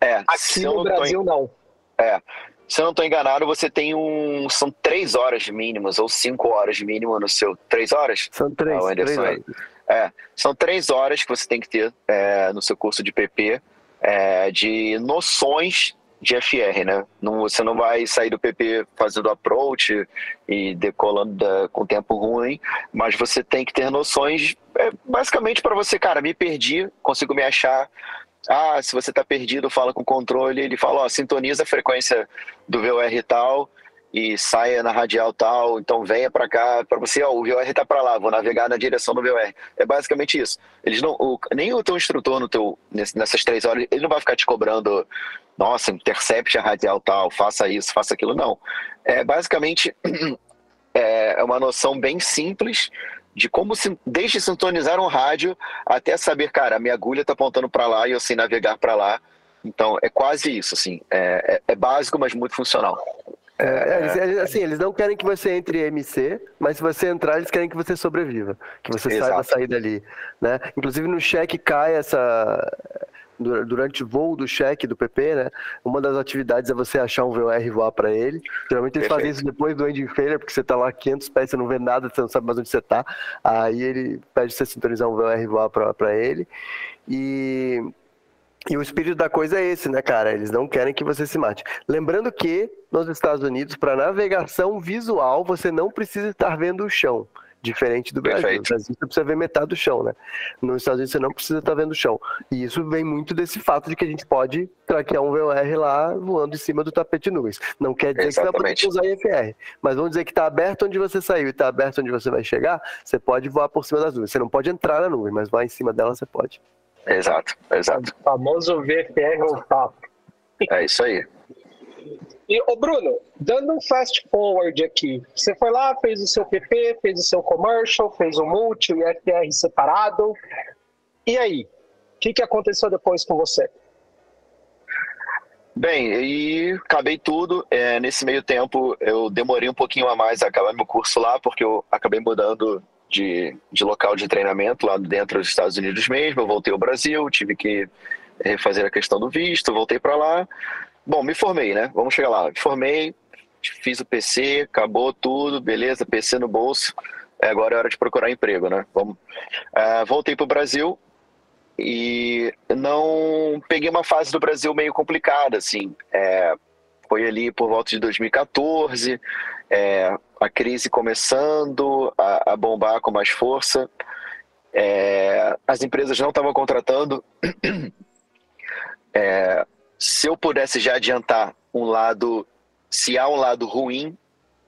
É, aqui no Brasil em... não. É, se eu não estou enganado, você tem um. São três horas mínimas, ou cinco horas mínimo no seu. Três horas? São três. Ah, três horas. É, são três horas que você tem que ter é, no seu curso de PP é, de noções de FR, né? Não, você não vai sair do PP fazendo approach e decolando da, com tempo ruim, mas você tem que ter noções, é, basicamente para você, cara, me perdi, consigo me achar, ah, se você está perdido, fala com o controle, ele fala, ó, sintoniza a frequência do VOR tal e saia na radial tal, então venha para cá, para você, ó, o VOR está para lá, vou navegar na direção do VOR. É basicamente isso. Eles não, o, nem o teu instrutor no teu, nessas três horas, ele não vai ficar te cobrando, nossa, intercept a radial tal, faça isso, faça aquilo, não. É basicamente [CLEARS THROAT] é, é uma noção bem simples de como se, desde sintonizar um rádio até saber, cara, a minha agulha está apontando para lá e eu sei navegar para lá. Então, é quase isso, assim. É, é, é básico, mas muito funcional. É, é eles, assim, eles não querem que você entre MC, mas se você entrar, eles querem que você sobreviva, que você Exato. saiba sair dali, né? Inclusive no cheque cai essa durante o voo do cheque do PP, né? Uma das atividades é você achar um VOR voar para ele. Geralmente eles Perfeito. fazem isso depois do ending failure, porque você tá lá 500 pés, você não vê nada, você não sabe mais onde você tá. Aí ele pede você sintonizar um VOR voar para ele. E e o espírito da coisa é esse, né, cara? Eles não querem que você se mate. Lembrando que nos Estados Unidos, para navegação visual, você não precisa estar vendo o chão diferente do Brasil. Perfeito. No Brasil você precisa ver metade do chão, né? Nos Estados Unidos você não precisa estar vendo o chão. E isso vem muito desse fato de que a gente pode traquear um VOR lá voando em cima do tapete nuvens. Não quer dizer Exatamente. que você vai poder usar IFR. Mas vamos dizer que está aberto onde você saiu e está aberto onde você vai chegar, você pode voar por cima das nuvens. Você não pode entrar na nuvem, mas voar em cima dela você pode. Exato, exato. O famoso VFR ou papo. É isso aí. E, ô Bruno, dando um fast forward aqui, você foi lá, fez o seu PP, fez o seu commercial, fez o multi, o IFR separado. E aí? O que, que aconteceu depois com você? Bem, e acabei tudo. É, nesse meio tempo, eu demorei um pouquinho a mais a acabar meu curso lá, porque eu acabei mudando de, de local de treinamento lá dentro dos Estados Unidos mesmo. Eu voltei ao Brasil, tive que refazer a questão do visto, voltei para lá. Bom, me formei, né? Vamos chegar lá. Me formei, fiz o PC, acabou tudo, beleza, PC no bolso. É, agora é hora de procurar emprego, né? Vamos. Uh, voltei para o Brasil e não peguei uma fase do Brasil meio complicada, assim. É, foi ali por volta de 2014, é, a crise começando a, a, bombar com mais força. É, as empresas não estavam contratando. [CLEARS THROAT] É, se eu pudesse já adiantar um lado, se há um lado ruim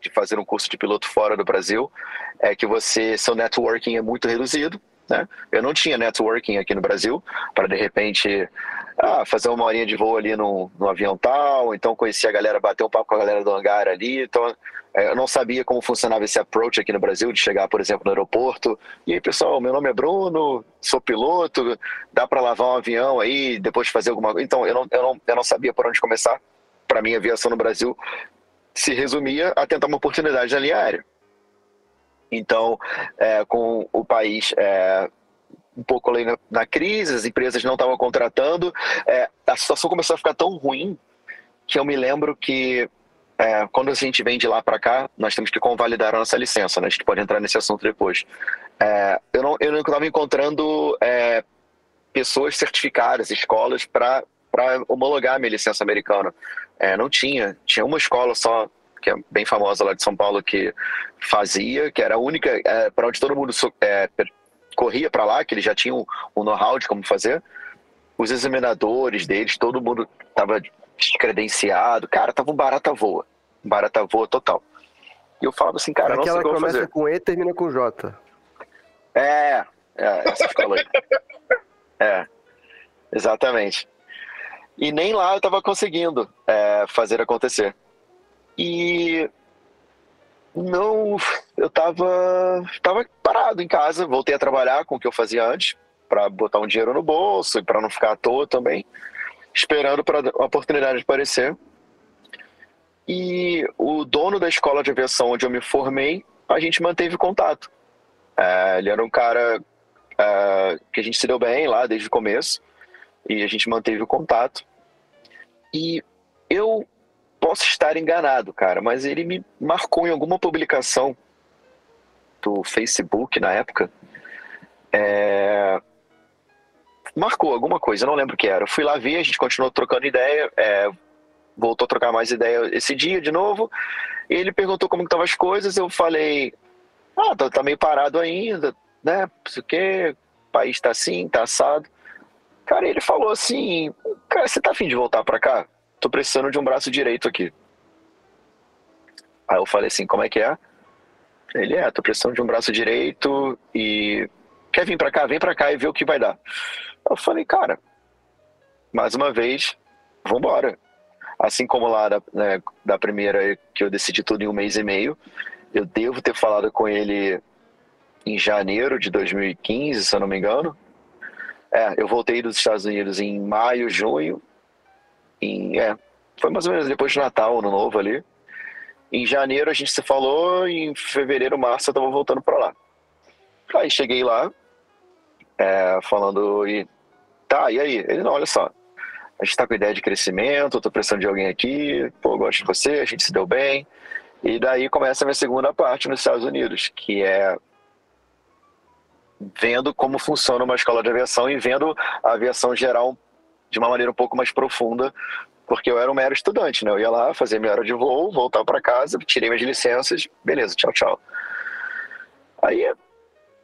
de fazer um curso de piloto fora do Brasil, é que você seu networking é muito reduzido. Né? Eu não tinha networking aqui no Brasil para de repente ah, fazer uma horinha de voo ali no, no avião tal, então conhecer a galera, bater um papo com a galera do hangar ali, então eu não sabia como funcionava esse approach aqui no Brasil, de chegar, por exemplo, no aeroporto. E aí, pessoal, meu nome é Bruno, sou piloto, dá para lavar um avião aí, depois fazer alguma coisa. Então, eu não, eu, não, eu não sabia por onde começar. Para mim, a aviação no Brasil se resumia a tentar uma oportunidade na linha aérea. Então, é, com o país é, um pouco ali na, na, crise, as empresas não estavam contratando, é, a situação começou a ficar tão ruim que eu me lembro que é, quando a gente vem de lá para cá, nós temos que convalidar a nossa licença, né? A gente pode entrar nesse assunto depois. É, eu não eu estava encontrando é, pessoas certificadas, escolas para homologar minha licença americana. É, não tinha. Tinha uma escola só que é bem famosa lá de São Paulo que fazia, que era a única é, para onde todo mundo é, corria para lá, que eles já tinham um know-how de como fazer. Os examinadores deles, todo mundo estava credenciado. Cara, tava um barata voa. Barata voa total. E eu falava assim, cara, Aquela não sei o que começa fazer. com E termina com J. É, é essa escola [LAUGHS] aí. é, exatamente. E nem lá eu tava conseguindo é, fazer acontecer. E não, eu tava, tava parado em casa, voltei a trabalhar com o que eu fazia antes, para botar um dinheiro no bolso e para não ficar à toa também esperando para a oportunidade aparecer. E o dono da escola de aviação onde eu me formei, a gente manteve contato. É, ele era um cara é, que a gente se deu bem lá desde o começo e a gente manteve o contato. E eu posso estar enganado, cara, mas ele me marcou em alguma publicação do Facebook na época. É, marcou alguma coisa, não lembro o que era. Eu fui lá ver, a gente continuou trocando ideia, é, voltou a trocar mais ideia esse dia de novo. Ele perguntou como estavam as coisas, eu falei, ah, tá, tá, meio parado ainda, né? Isso que, o país tá assim, tá assado. Cara, ele falou assim, cara, você tá afim de voltar para cá? Tô precisando de um braço direito aqui. Aí eu falei assim, como é que é? Ele é, tô precisando de um braço direito e quer vir para cá? Vem para cá e vê o que vai dar. Eu falei, cara, mais uma vez, vambora. Assim como lá da, né, da primeira que eu decidi tudo em um mês e meio, eu devo ter falado com ele em janeiro de 2015, se eu não me engano. É, eu voltei dos Estados Unidos em maio, junho. Em, é, foi mais ou menos depois de Natal, Ano Novo ali. Em janeiro a gente se falou, em fevereiro, março eu tava voltando para lá. Aí cheguei lá, é, falando, e tá, e aí? Ele, não, olha só, a gente tá com ideia de crescimento, tô precisando de alguém aqui, pô, gosto de você, a gente se deu bem. E daí começa a minha segunda parte nos Estados Unidos, que é vendo como funciona uma escola de aviação e vendo a aviação geral de uma maneira um pouco mais profunda, porque eu era um mero estudante, né? Eu ia lá, fazer minha hora de voo, voltar para casa, tirei minhas licenças, beleza, tchau, tchau. Aí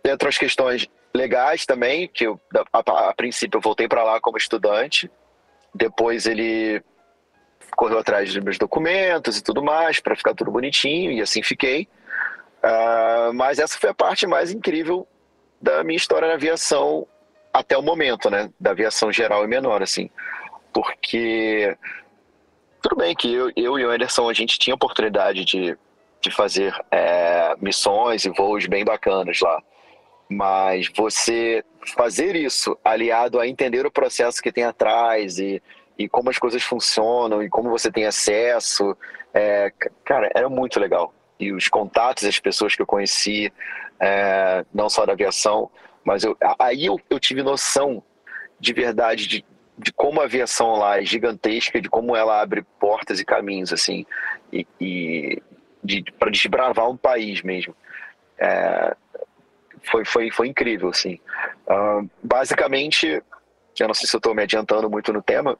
entram as questões legais também, que eu, a, a princípio eu voltei para lá como estudante, depois ele correu atrás dos meus documentos e tudo mais para ficar tudo bonitinho e assim fiquei. Uh, mas essa foi a parte mais incrível da minha história na aviação até o momento, né? Da aviação geral e menor, assim, porque tudo bem que eu, eu e o Anderson a gente tinha oportunidade de, de fazer é, missões e voos bem bacanas lá. Mas você fazer isso aliado a entender o processo que tem atrás e, e como as coisas funcionam e como você tem acesso, é, cara, era muito legal. E os contatos, as pessoas que eu conheci, é, não só da aviação, mas eu, aí eu, eu tive noção de verdade de, de como a aviação lá é gigantesca, de como ela abre portas e caminhos, assim, e, e de, para desbravar um país mesmo. É, foi, foi, foi incrível, assim. Uh, basicamente, eu não sei se eu estou me adiantando muito no tema,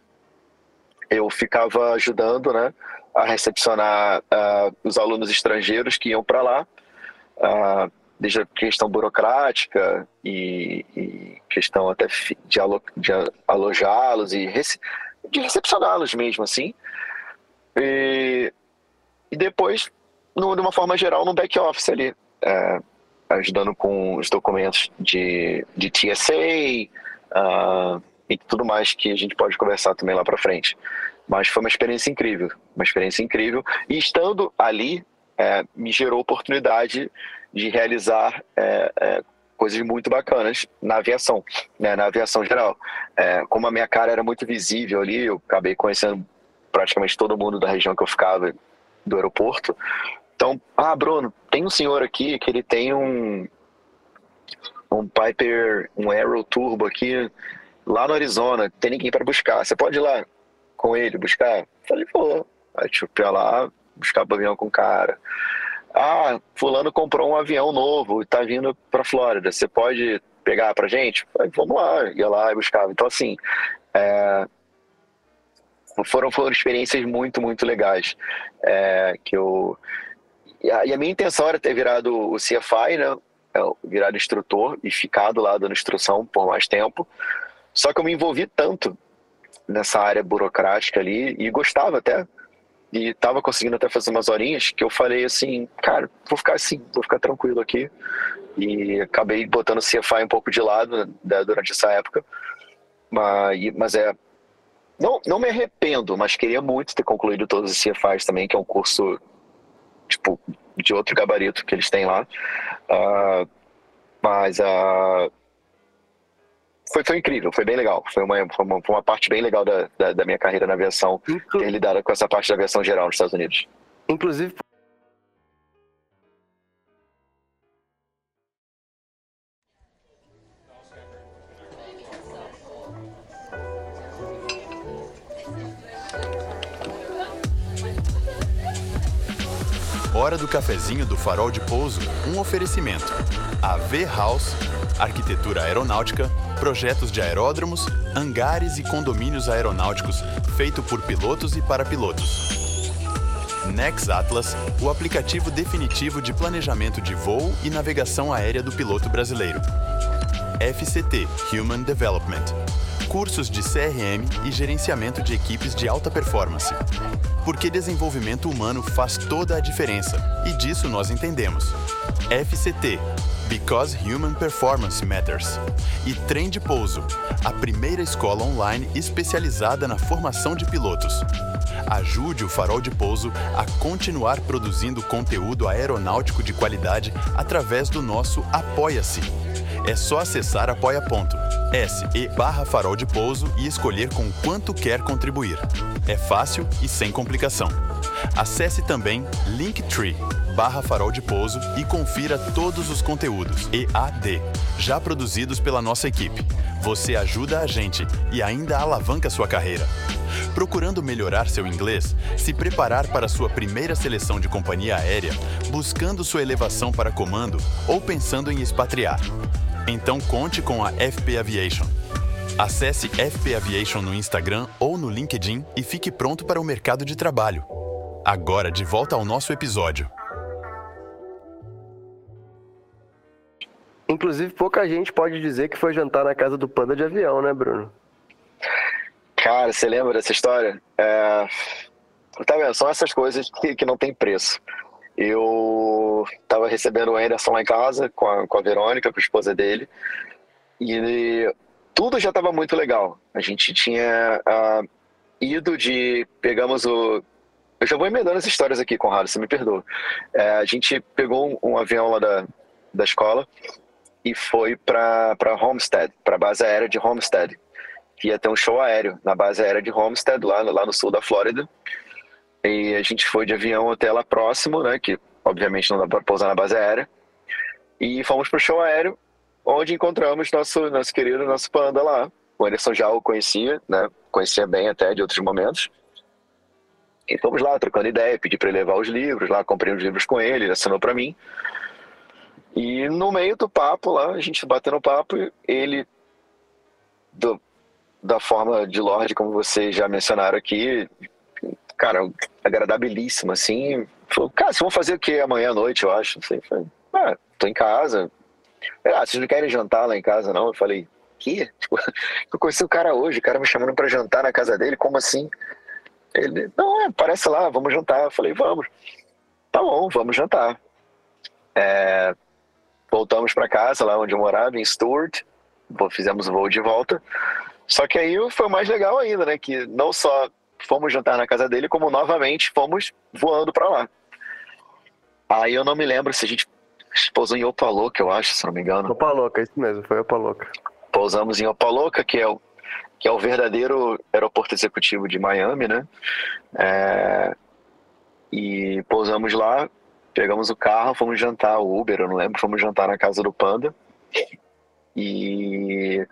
eu ficava ajudando, né, a recepcionar uh, os alunos estrangeiros que iam para lá, uh, desde a questão burocrática e, e questão até de, alo, de alojá-los e rece, de recepcioná-los mesmo, assim. E, e depois, no, de uma forma geral, no back-office ali. É, ajudando com os documentos de, de TSA uh, ah, e tudo mais que a gente pode conversar também lá para frente. Mas foi uma experiência incrível, uma experiência incrível. E estando ali, é, me gerou oportunidade de realizar é, é, coisas muito bacanas na aviação, né, na aviação geral. É, como a minha cara era muito visível ali, eu acabei conhecendo praticamente todo mundo da região que eu ficava do aeroporto. Então, ah, Bruno, tem um senhor aqui que ele tem um um Piper, um Aero Turbo aqui lá no Arizona, tem ninguém para buscar. Você pode ir lá com ele buscar? Falei, vou. Aí tipo, ia lá, buscar o avião com o cara. Ah, fulano comprou um avião novo e tá vindo pra Flórida. Você pode pegar pra gente? Falei, vamos lá. Ia lá e buscava. Então, assim, é, foram, foram experiências muito, muito legais. É, que eu, e a, e a, minha intenção era ter virado o CFI, né? É, virado instrutor e ficado lá dando instrução por mais tempo. Só que eu me envolvi tanto nessa área burocrática ali e gostava até. E estava conseguindo até fazer umas horinhas que eu falei assim, cara, vou ficar assim, vou ficar tranquilo aqui. E acabei botando o CFI um pouco de lado né, durante essa época. Mas, mas é não, não me arrependo, mas queria muito ter concluído todos os CFIs também, que é um curso tipo de outro gabarito que eles têm lá. Uh, mas uh, foi, foi incrível, foi bem legal. Foi uma, foi uma, foi uma parte bem legal da, da, da minha carreira na aviação, Inclu ter lidado com essa parte da aviação geral nos Estados Unidos. Inclusive, Hora do cafezinho do Farol de Pouso, um oferecimento. A V House, arquitetura aeronáutica, projetos de aeródromos, hangares e condomínios aeronáuticos, feito por pilotos e para pilotos. Nex Atlas, o aplicativo definitivo de planejamento de voo e navegação aérea do piloto brasileiro. FCT Human Development cursos de CRM e gerenciamento de equipes de alta performance. Porque desenvolvimento humano faz toda a diferença, e disso nós entendemos. FCT Because Human Performance Matters. E Trem de Pouso, a primeira escola online especializada na formação de pilotos. Ajude o Farol de Pouso a continuar produzindo conteúdo aeronáutico de qualidade através do nosso Apoia-se. É só acessar apoia.se barra farol de pouso e escolher com quanto quer contribuir. É fácil e sem complicação. Acesse também Linktree barra farol de pouso e confira todos os conteúdos EAD já produzidos pela nossa equipe. Você ajuda a gente e ainda alavanca sua carreira. Procurando melhorar seu inglês, se preparar para sua primeira seleção de companhia aérea, buscando sua elevação para comando ou pensando em expatriar. Então conte com a FP Aviation. Acesse FP Aviation no Instagram ou no LinkedIn e fique pronto para o mercado de trabalho. Agora de volta ao nosso episódio. Inclusive, pouca gente pode dizer que foi jantar na casa do Panda de avião, né, Bruno? Cara, você lembra dessa história? É... Tá vendo? São essas coisas que, que não tem preço eu estava recebendo o Anderson lá em casa com a, com a Verônica, com a esposa dele, e tudo já estava muito legal. A gente tinha uh, ido de. Pegamos o. Eu já vou emendando as histórias aqui, Conrado, você me perdoa. É, a gente pegou um, um, avião lá da, da escola e foi para Homestead, para a base aérea de Homestead. Que ia ter um show aéreo na base aérea de Homestead, lá, lá no sul da Flórida. E a gente foi de avião até lá próximo, né? Que obviamente não dá para pousar na base aérea. E fomos pro show aéreo, onde encontramos nosso, nosso querido, nosso panda lá. O Anderson já o conhecia, né? Conhecia bem até de outros momentos. E fomos lá trocando ideia, pedi para ele levar os livros lá, comprei os livros com ele, ele assinou para mim. E no meio do papo lá, a gente batendo papo, ele do, da forma de Lorde, como vocês já mencionaram aqui, cara, agradabilíssimo, assim. Falou, cara, vocês vão fazer o que amanhã à noite, eu acho? Não sei. Falei, ah, tô em casa. Ah, vocês não querem jantar lá em casa, não? Eu falei, que? [LAUGHS] Tipo, eu conheci o cara hoje, o cara me chamando para jantar na casa dele, como assim? Ele, não, é, parece lá, vamos jantar. Eu falei, vamos. Tá bom, vamos jantar. É, voltamos para casa, lá onde eu morava, em Stuart. Fizemos o voo de volta. Só que aí foi mais legal ainda, né? Que não só fomos jantar na casa dele, como novamente fomos voando para lá. Aí eu não me lembro se a gente pousou em Opaloca, eu acho, se não me engano. Opaloca, isso mesmo, foi Opaloca. Pousamos em Opaloca, que é o, que é o verdadeiro aeroporto executivo de Miami, né? É, e pousamos lá, pegamos o carro, fomos jantar, o Uber, eu não lembro, fomos jantar na casa do Panda. E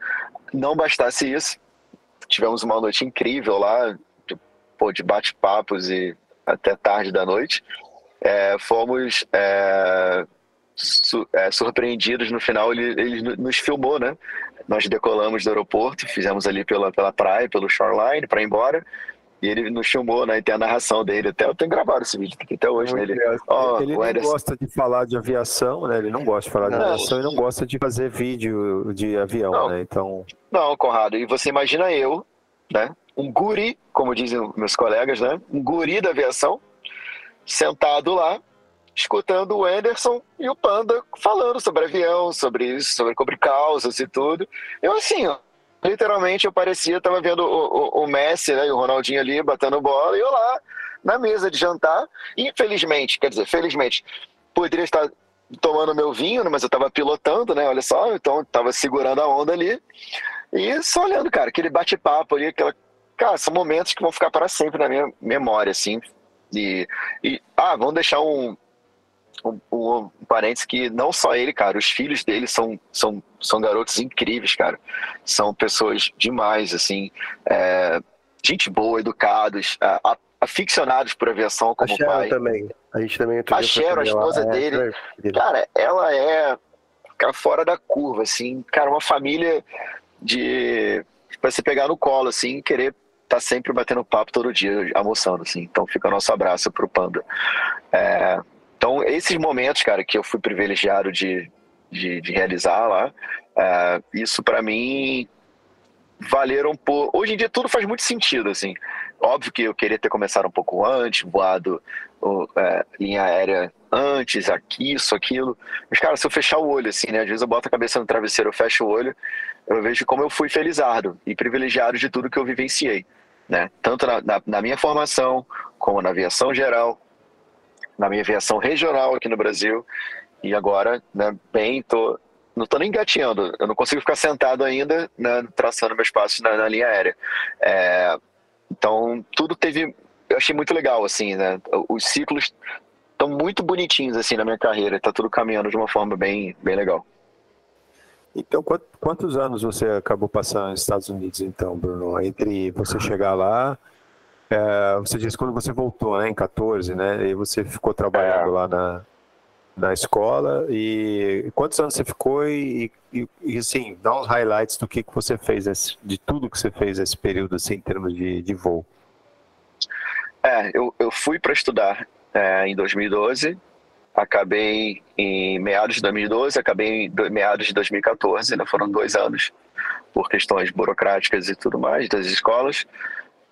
não bastasse isso, tivemos uma noite incrível lá, pô, de bate-papos e até tarde da noite, é, fomos é, su é, surpreendidos no final. Ele, ele nos filmou, né? Nós decolamos do aeroporto, fizemos ali pela, pela praia, pelo shoreline, para ir embora. E ele nos filmou, né? E tem a narração dele. Até eu tenho gravado esse vídeo até hoje. Né? Ele, oh, ele não Ederson... gosta de falar de aviação, né? Ele não gosta de falar de não. aviação e não gosta de fazer vídeo de avião, não. né? Então. Não, Conrado. E você imagina eu, né? Um guri, como dizem meus colegas, né? Um guri da aviação, sentado lá, escutando o Anderson e o Panda falando sobre avião, sobre isso, sobre cobrir causas e tudo. Eu assim, ó, literalmente eu parecia, estava vendo o, o, o, Messi né, e o Ronaldinho ali batendo bola e eu lá na mesa de jantar. Infelizmente, quer dizer, felizmente, poderia estar tomando meu vinho, mas eu estava pilotando, né? Olha só, então estava segurando a onda ali. E só olhando, cara, aquele bate-papo ali, aquela. Cara, são momentos que vão ficar para sempre na minha memória, assim. E, e ah, vamos deixar um, um, um, um parênteses que não só ele, cara, os filhos dele são, são, são garotos incríveis, cara. São pessoas demais, assim, é, gente boa, educados, a, aficionados por aviação como a pai. também. A gente também A Cheryl, a esposa lá. dele, é, cara, ela é fora da curva, assim, cara, uma família de você pegar no colo, assim, querer tá sempre batendo papo todo dia, almoçando, assim. Então fica o nosso abraço pro Panda. É, então, esses momentos, cara, que eu fui privilegiado de, de, de realizar lá, é, isso para mim valeram por. Hoje em dia tudo faz muito sentido, assim. Óbvio que eu queria ter começado um pouco antes, voado é, linha aérea antes, aqui, isso, aquilo. Mas, cara, se eu fechar o olho, assim, né? Às vezes eu boto a cabeça no travesseiro, eu fecho o olho, eu vejo como eu fui felizardo e privilegiado de tudo que eu vivenciei, né? Tanto na, na, na minha formação, como na aviação geral, na minha aviação regional aqui no Brasil. E agora, né, bem, tô, não estou nem engateando, eu não consigo ficar sentado ainda né, traçando meus passos na, na linha aérea. É, então, tudo teve. Eu achei muito legal, assim, né? Os ciclos estão muito bonitinhos, assim, na minha carreira. Está tudo caminhando de uma forma bem, bem legal. Então, quantos anos você acabou passando nos Estados Unidos, então, Bruno? Entre você chegar lá é, você disse quando você voltou, né, em 14, né? E você ficou trabalhando é. lá na, na escola. E quantos anos você ficou? E, e, e, assim, dá uns highlights do que, que você fez, esse, de tudo que você fez nesse período, assim, em termos de, de voo. É, eu, eu fui para estudar é, em 2012, acabei em meados de 2012, acabei em meados de 2014, né? Foram dois anos por questões burocráticas e tudo mais das escolas.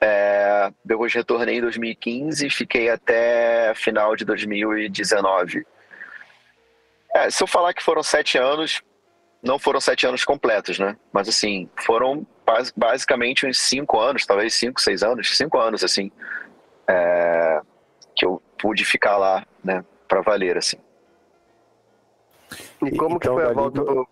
É, depois retornei em 2015 e fiquei até final de 2019. É, se eu falar que foram sete anos, não foram sete anos completos, né? Mas assim, foram basicamente uns cinco anos, talvez cinco, seis anos, cinco anos, assim, é, que eu pude ficar lá, né, para valer, assim. E como então, que foi a volta do...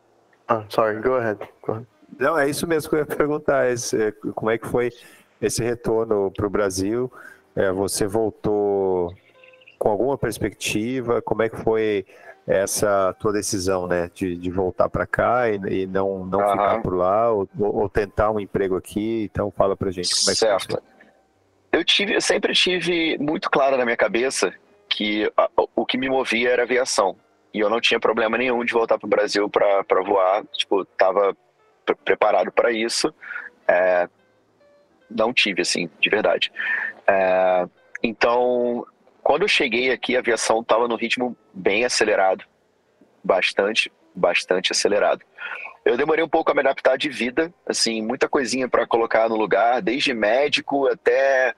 Ah, sorry, go ahead. go ahead. Não, é isso mesmo que eu ia perguntar, esse, como é que foi esse retorno para o Brasil, é, você voltou com alguma perspectiva? Como é que foi essa tua decisão, né, de, de voltar para cá e, e, não, não uhum. ficar por lá ou, ou, tentar um emprego aqui? Então fala para gente como é certo. que foi. Eu tive, eu sempre tive muito claro na minha cabeça que a, o que me movia era aviação e eu não tinha problema nenhum de voltar para o Brasil para voar. Tipo, estava preparado para isso. É, não tive, assim, de verdade. É, então, quando eu cheguei aqui, a aviação estava no ritmo bem acelerado, bastante, bastante acelerado. Eu demorei um pouco a me adaptar de vida, assim, muita coisinha para colocar no lugar, desde médico até,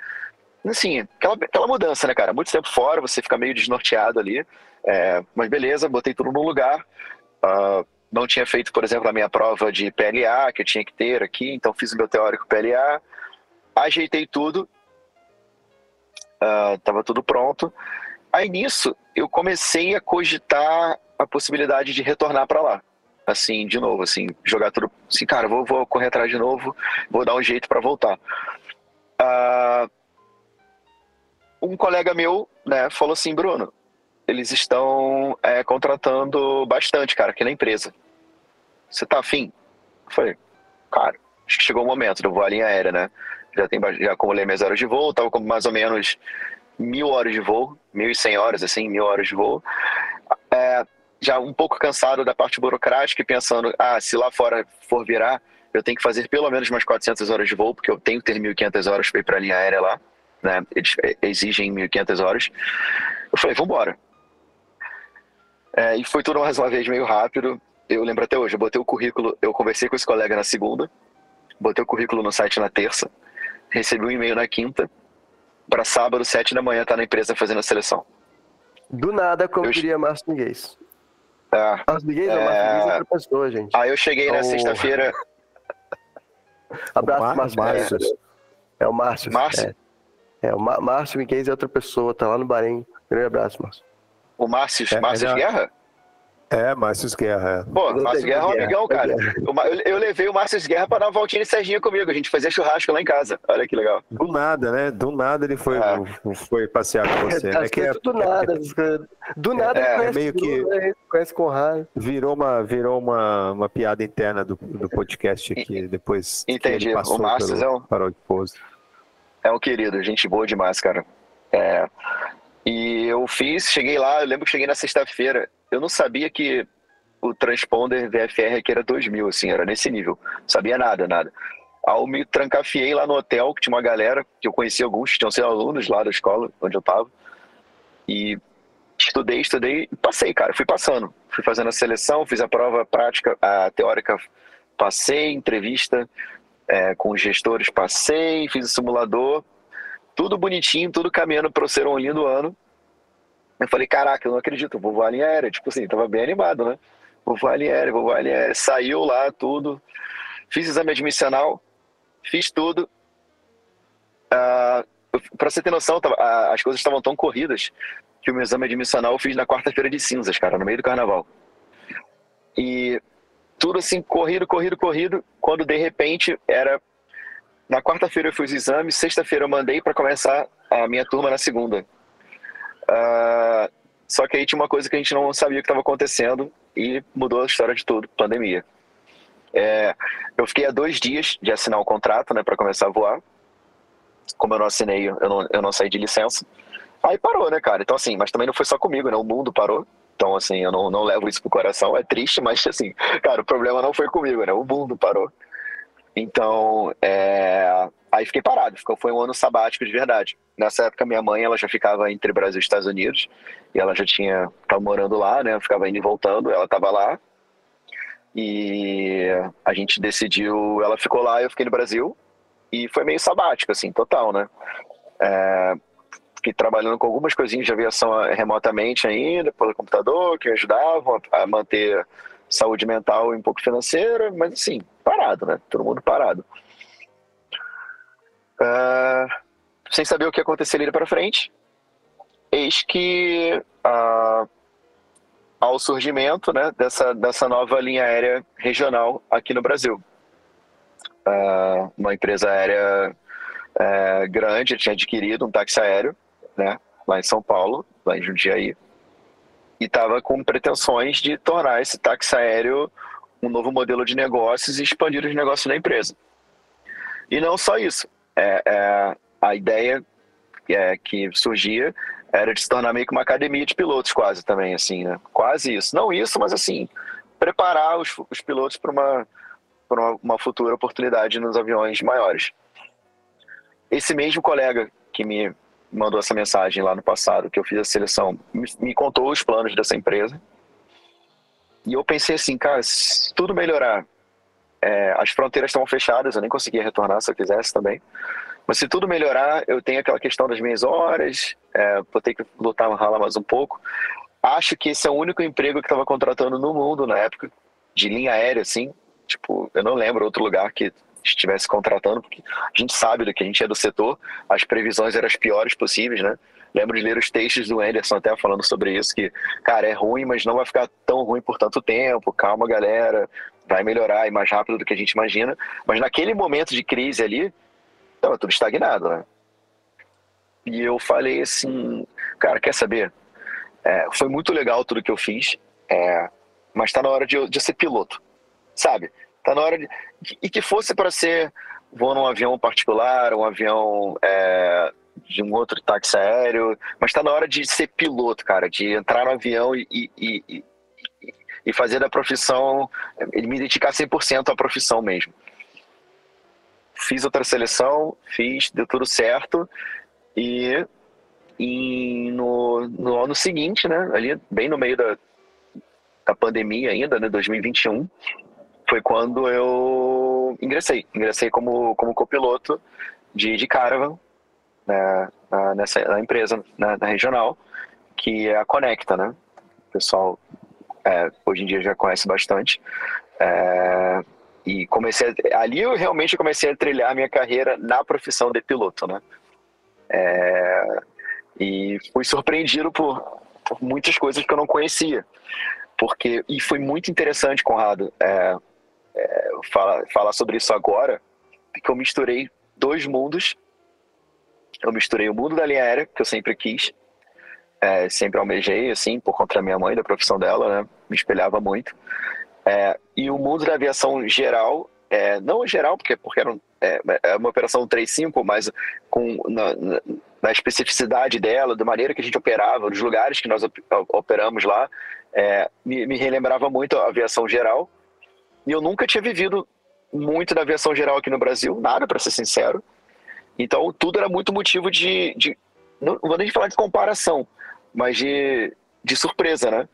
assim, aquela, aquela mudança, né, cara? Muito tempo fora, você fica meio desnorteado ali, é, mas beleza, botei tudo no lugar. Uh, não tinha feito, por exemplo, a minha prova de PLA, que eu tinha que ter aqui, então fiz o meu teórico PLA ajeitei tudo, uh, tava tudo pronto. Aí nisso eu comecei a cogitar a possibilidade de retornar para lá, assim, de novo, assim, jogar tudo, assim, cara, vou, vou correr atrás de novo, vou dar um jeito para voltar. Uh, um colega meu, né, falou assim, Bruno, eles estão é, contratando bastante, cara, aqui na empresa. Você tá afim? Eu falei, cara, acho que chegou o momento, eu vou à linha aérea, né? já, tem, já acumulei minhas horas de voo, estava com mais ou menos mil horas de voo, mil e cem horas, assim, mil horas de voo. É, já um pouco cansado da parte burocrática e pensando, ah, se lá fora for virar, eu tenho que fazer pelo menos umas 400 horas de voo, porque eu tenho que ter 1.500 horas para ir para a linha aérea lá, né? Eles exigem 1.500 horas. Eu falei, vamos embora. É, e foi tudo mais uma vez meio rápido. Eu lembro até hoje, eu botei o currículo, eu conversei com esse colega na segunda, botei o currículo no site na terça, recebi um e-mail na quinta, para sábado, sete da manhã, tá na empresa fazendo a seleção. Do nada, como eu... diria Márcio Miguez. É, Márcio Miguez é... não, Márcio Miguez é outra pessoa, gente. Aí eu cheguei na oh. sexta-feira... [LAUGHS] Abraço, Márcio. Márcio. É o Márcio. Márcio? É, é o Márcio Miguez é outra pessoa, tá lá no Bahrein. Grande abraço, Márcio. O Márcio, é, Márcio Guerra? É, Márcio Guerra. É. Pô, Márcio Guerra é um amigão, cara. Eu, eu levei o Márcio Guerra para dar uma voltinha de Serginho comigo. A gente fazia churrasco lá em casa. Olha que legal. Do nada, né? Do nada ele foi, ah. foi passear com você. É, né? [LAUGHS] que é, do nada. Do nada é, conhece meio que né? conhece Conrado. Virou uma, virou uma, uma piada interna do, do podcast aqui, depois Entendi. o Márcio é um... Farol de Pouso. É um querido, gente boa demais, cara. É... E eu fiz, cheguei lá, eu lembro que cheguei na sexta-feira eu não sabia que o transponder VFR aqui era 2000, assim, era nesse nível. Não sabia nada, nada. Ao me trancafiei lá no hotel, que tinha uma galera, que eu conhecia alguns, tinham sido alunos lá da escola onde eu tava. E estudei, estudei e passei, cara. Fui passando. Fui fazendo a seleção, fiz a prova prática, a teórica, passei, entrevista é, com os gestores, passei, fiz o simulador. Tudo bonitinho, tudo caminhando para ser um lindo ano. Eu falei, caraca, eu não acredito, vou voar a linha aérea. Tipo assim, tava bem animado, né? Vou voar a linha aérea, vou voar linha aérea. Saiu lá tudo. Fiz exame admissional, fiz tudo. Uh, pra você ter noção, tava, as coisas estavam tão corridas que o meu exame admissional eu fiz na quarta-feira de cinzas, cara, no meio do carnaval. E tudo assim, corrido, corrido, corrido. Quando de repente era. Na quarta-feira eu fiz o exame, sexta-feira eu mandei para começar a minha turma na segunda. Uh, só que aí tinha uma coisa que a gente não sabia que estava acontecendo e mudou a história de tudo, pandemia. É, eu fiquei há dois dias de assinar o contrato, né, para começar a voar. Como eu não assinei, eu não, eu não saí de licença. Aí parou, né, cara? Então, assim, mas também não foi só comigo, né? O mundo parou. Então, assim, eu não, não levo isso pro coração. É triste, mas, assim, cara, o problema não foi comigo, né? O mundo parou. Então, é... aí fiquei parado. Foi um ano sabático de verdade. Nessa época, minha mãe ela já ficava entre Brasil e Estados Unidos. E ela já tinha, estava morando lá, né? Ficava indo e voltando. Ela estava lá. E a gente decidiu. Ela ficou lá, eu fiquei no Brasil. E foi meio sabático, assim, total, né? É... Fiquei trabalhando com algumas coisinhas de aviação remotamente ainda, pelo computador, que me ajudavam a manter saúde mental e um pouco financeira, mas assim, parado, né? Todo mundo parado. Uh, sem saber o que aconteceria para frente, eis que uh, ao surgimento né, dessa, dessa nova linha aérea regional aqui no Brasil. Uh, uma empresa aérea uh, grande tinha adquirido um táxi aéreo né, lá em São Paulo, lá em Jundiaí, e estava com pretensões de tornar esse táxi aéreo um novo modelo de negócios e expandir os negócios da empresa. E não só isso. É, é, a ideia é, que surgia era de se tornar meio que uma academia de pilotos quase também, assim, né? Quase isso. Não isso, mas assim, preparar os, os pilotos para uma, uma, uma futura oportunidade nos aviões maiores. Esse mesmo colega que me mandou essa mensagem lá no passado, que eu fiz a seleção, me, contou os planos dessa empresa. E eu pensei assim, cara, se tudo melhorar, é, as fronteiras estão fechadas, eu nem conseguia retornar se eu quisesse também. Mas se tudo melhorar, eu tenho aquela questão das minhas horas, é, vou ter que lutar, ralar mais um pouco. Acho que esse é o único emprego que estava contratando no mundo na época, de linha aérea, assim. Tipo, eu não lembro outro lugar que estivesse contratando, porque a gente sabe do que a gente é do setor, as previsões eram as piores possíveis, né? Lembro de ler os textos do Anderson até falando sobre isso, que, cara, é ruim, mas não vai ficar tão ruim por tanto tempo, calma, galera, vai melhorar e mais rápido do que a gente imagina. Mas naquele momento de crise ali, estava tudo estagnado, né? E eu falei assim, cara, quer saber? É, foi muito legal tudo que eu fiz, é, mas está na hora de, de ser piloto, sabe? Tá na hora de. E que fosse para ser vou num avião particular, um avião é, de um outro táxi aéreo, mas está na hora de ser piloto, cara, de entrar no avião e, e, e, e fazer da profissão, me dedicar 100% à profissão mesmo. Fiz outra seleção, fiz, deu tudo certo, e, e no, no ano seguinte, né, ali bem no meio da, da pandemia ainda, né, 2021, foi quando eu ingressei. Ingressei como, como copiloto de, de Caravan né, na, nessa, na empresa, na, na, regional, que é a Conecta, né? O pessoal é, hoje em dia já conhece bastante. É, e comecei a, ali eu realmente comecei a trilhar minha carreira na profissão de piloto, né? É, e fui surpreendido por, por, muitas coisas que eu não conhecia. Porque, e foi muito interessante, Conrado, é, é, falar, falar sobre isso agora, porque eu misturei dois mundos. Eu misturei o mundo da linha aérea, que eu sempre quis, é, sempre almejei, assim, por conta da minha mãe, da profissão dela, né? Me espelhava muito. É, e o mundo da aviação geral, é, não geral, porque, porque era um, é, é uma operação 35, mas com, na, na, na, especificidade dela, da maneira que a gente operava, dos lugares que nós operamos lá, é, me, me relembrava muito a aviação geral. E eu nunca tinha vivido muito da aviação geral aqui no Brasil, nada, para ser sincero. Então, tudo era muito motivo de. de não vou nem falar de comparação, mas de, de surpresa, né?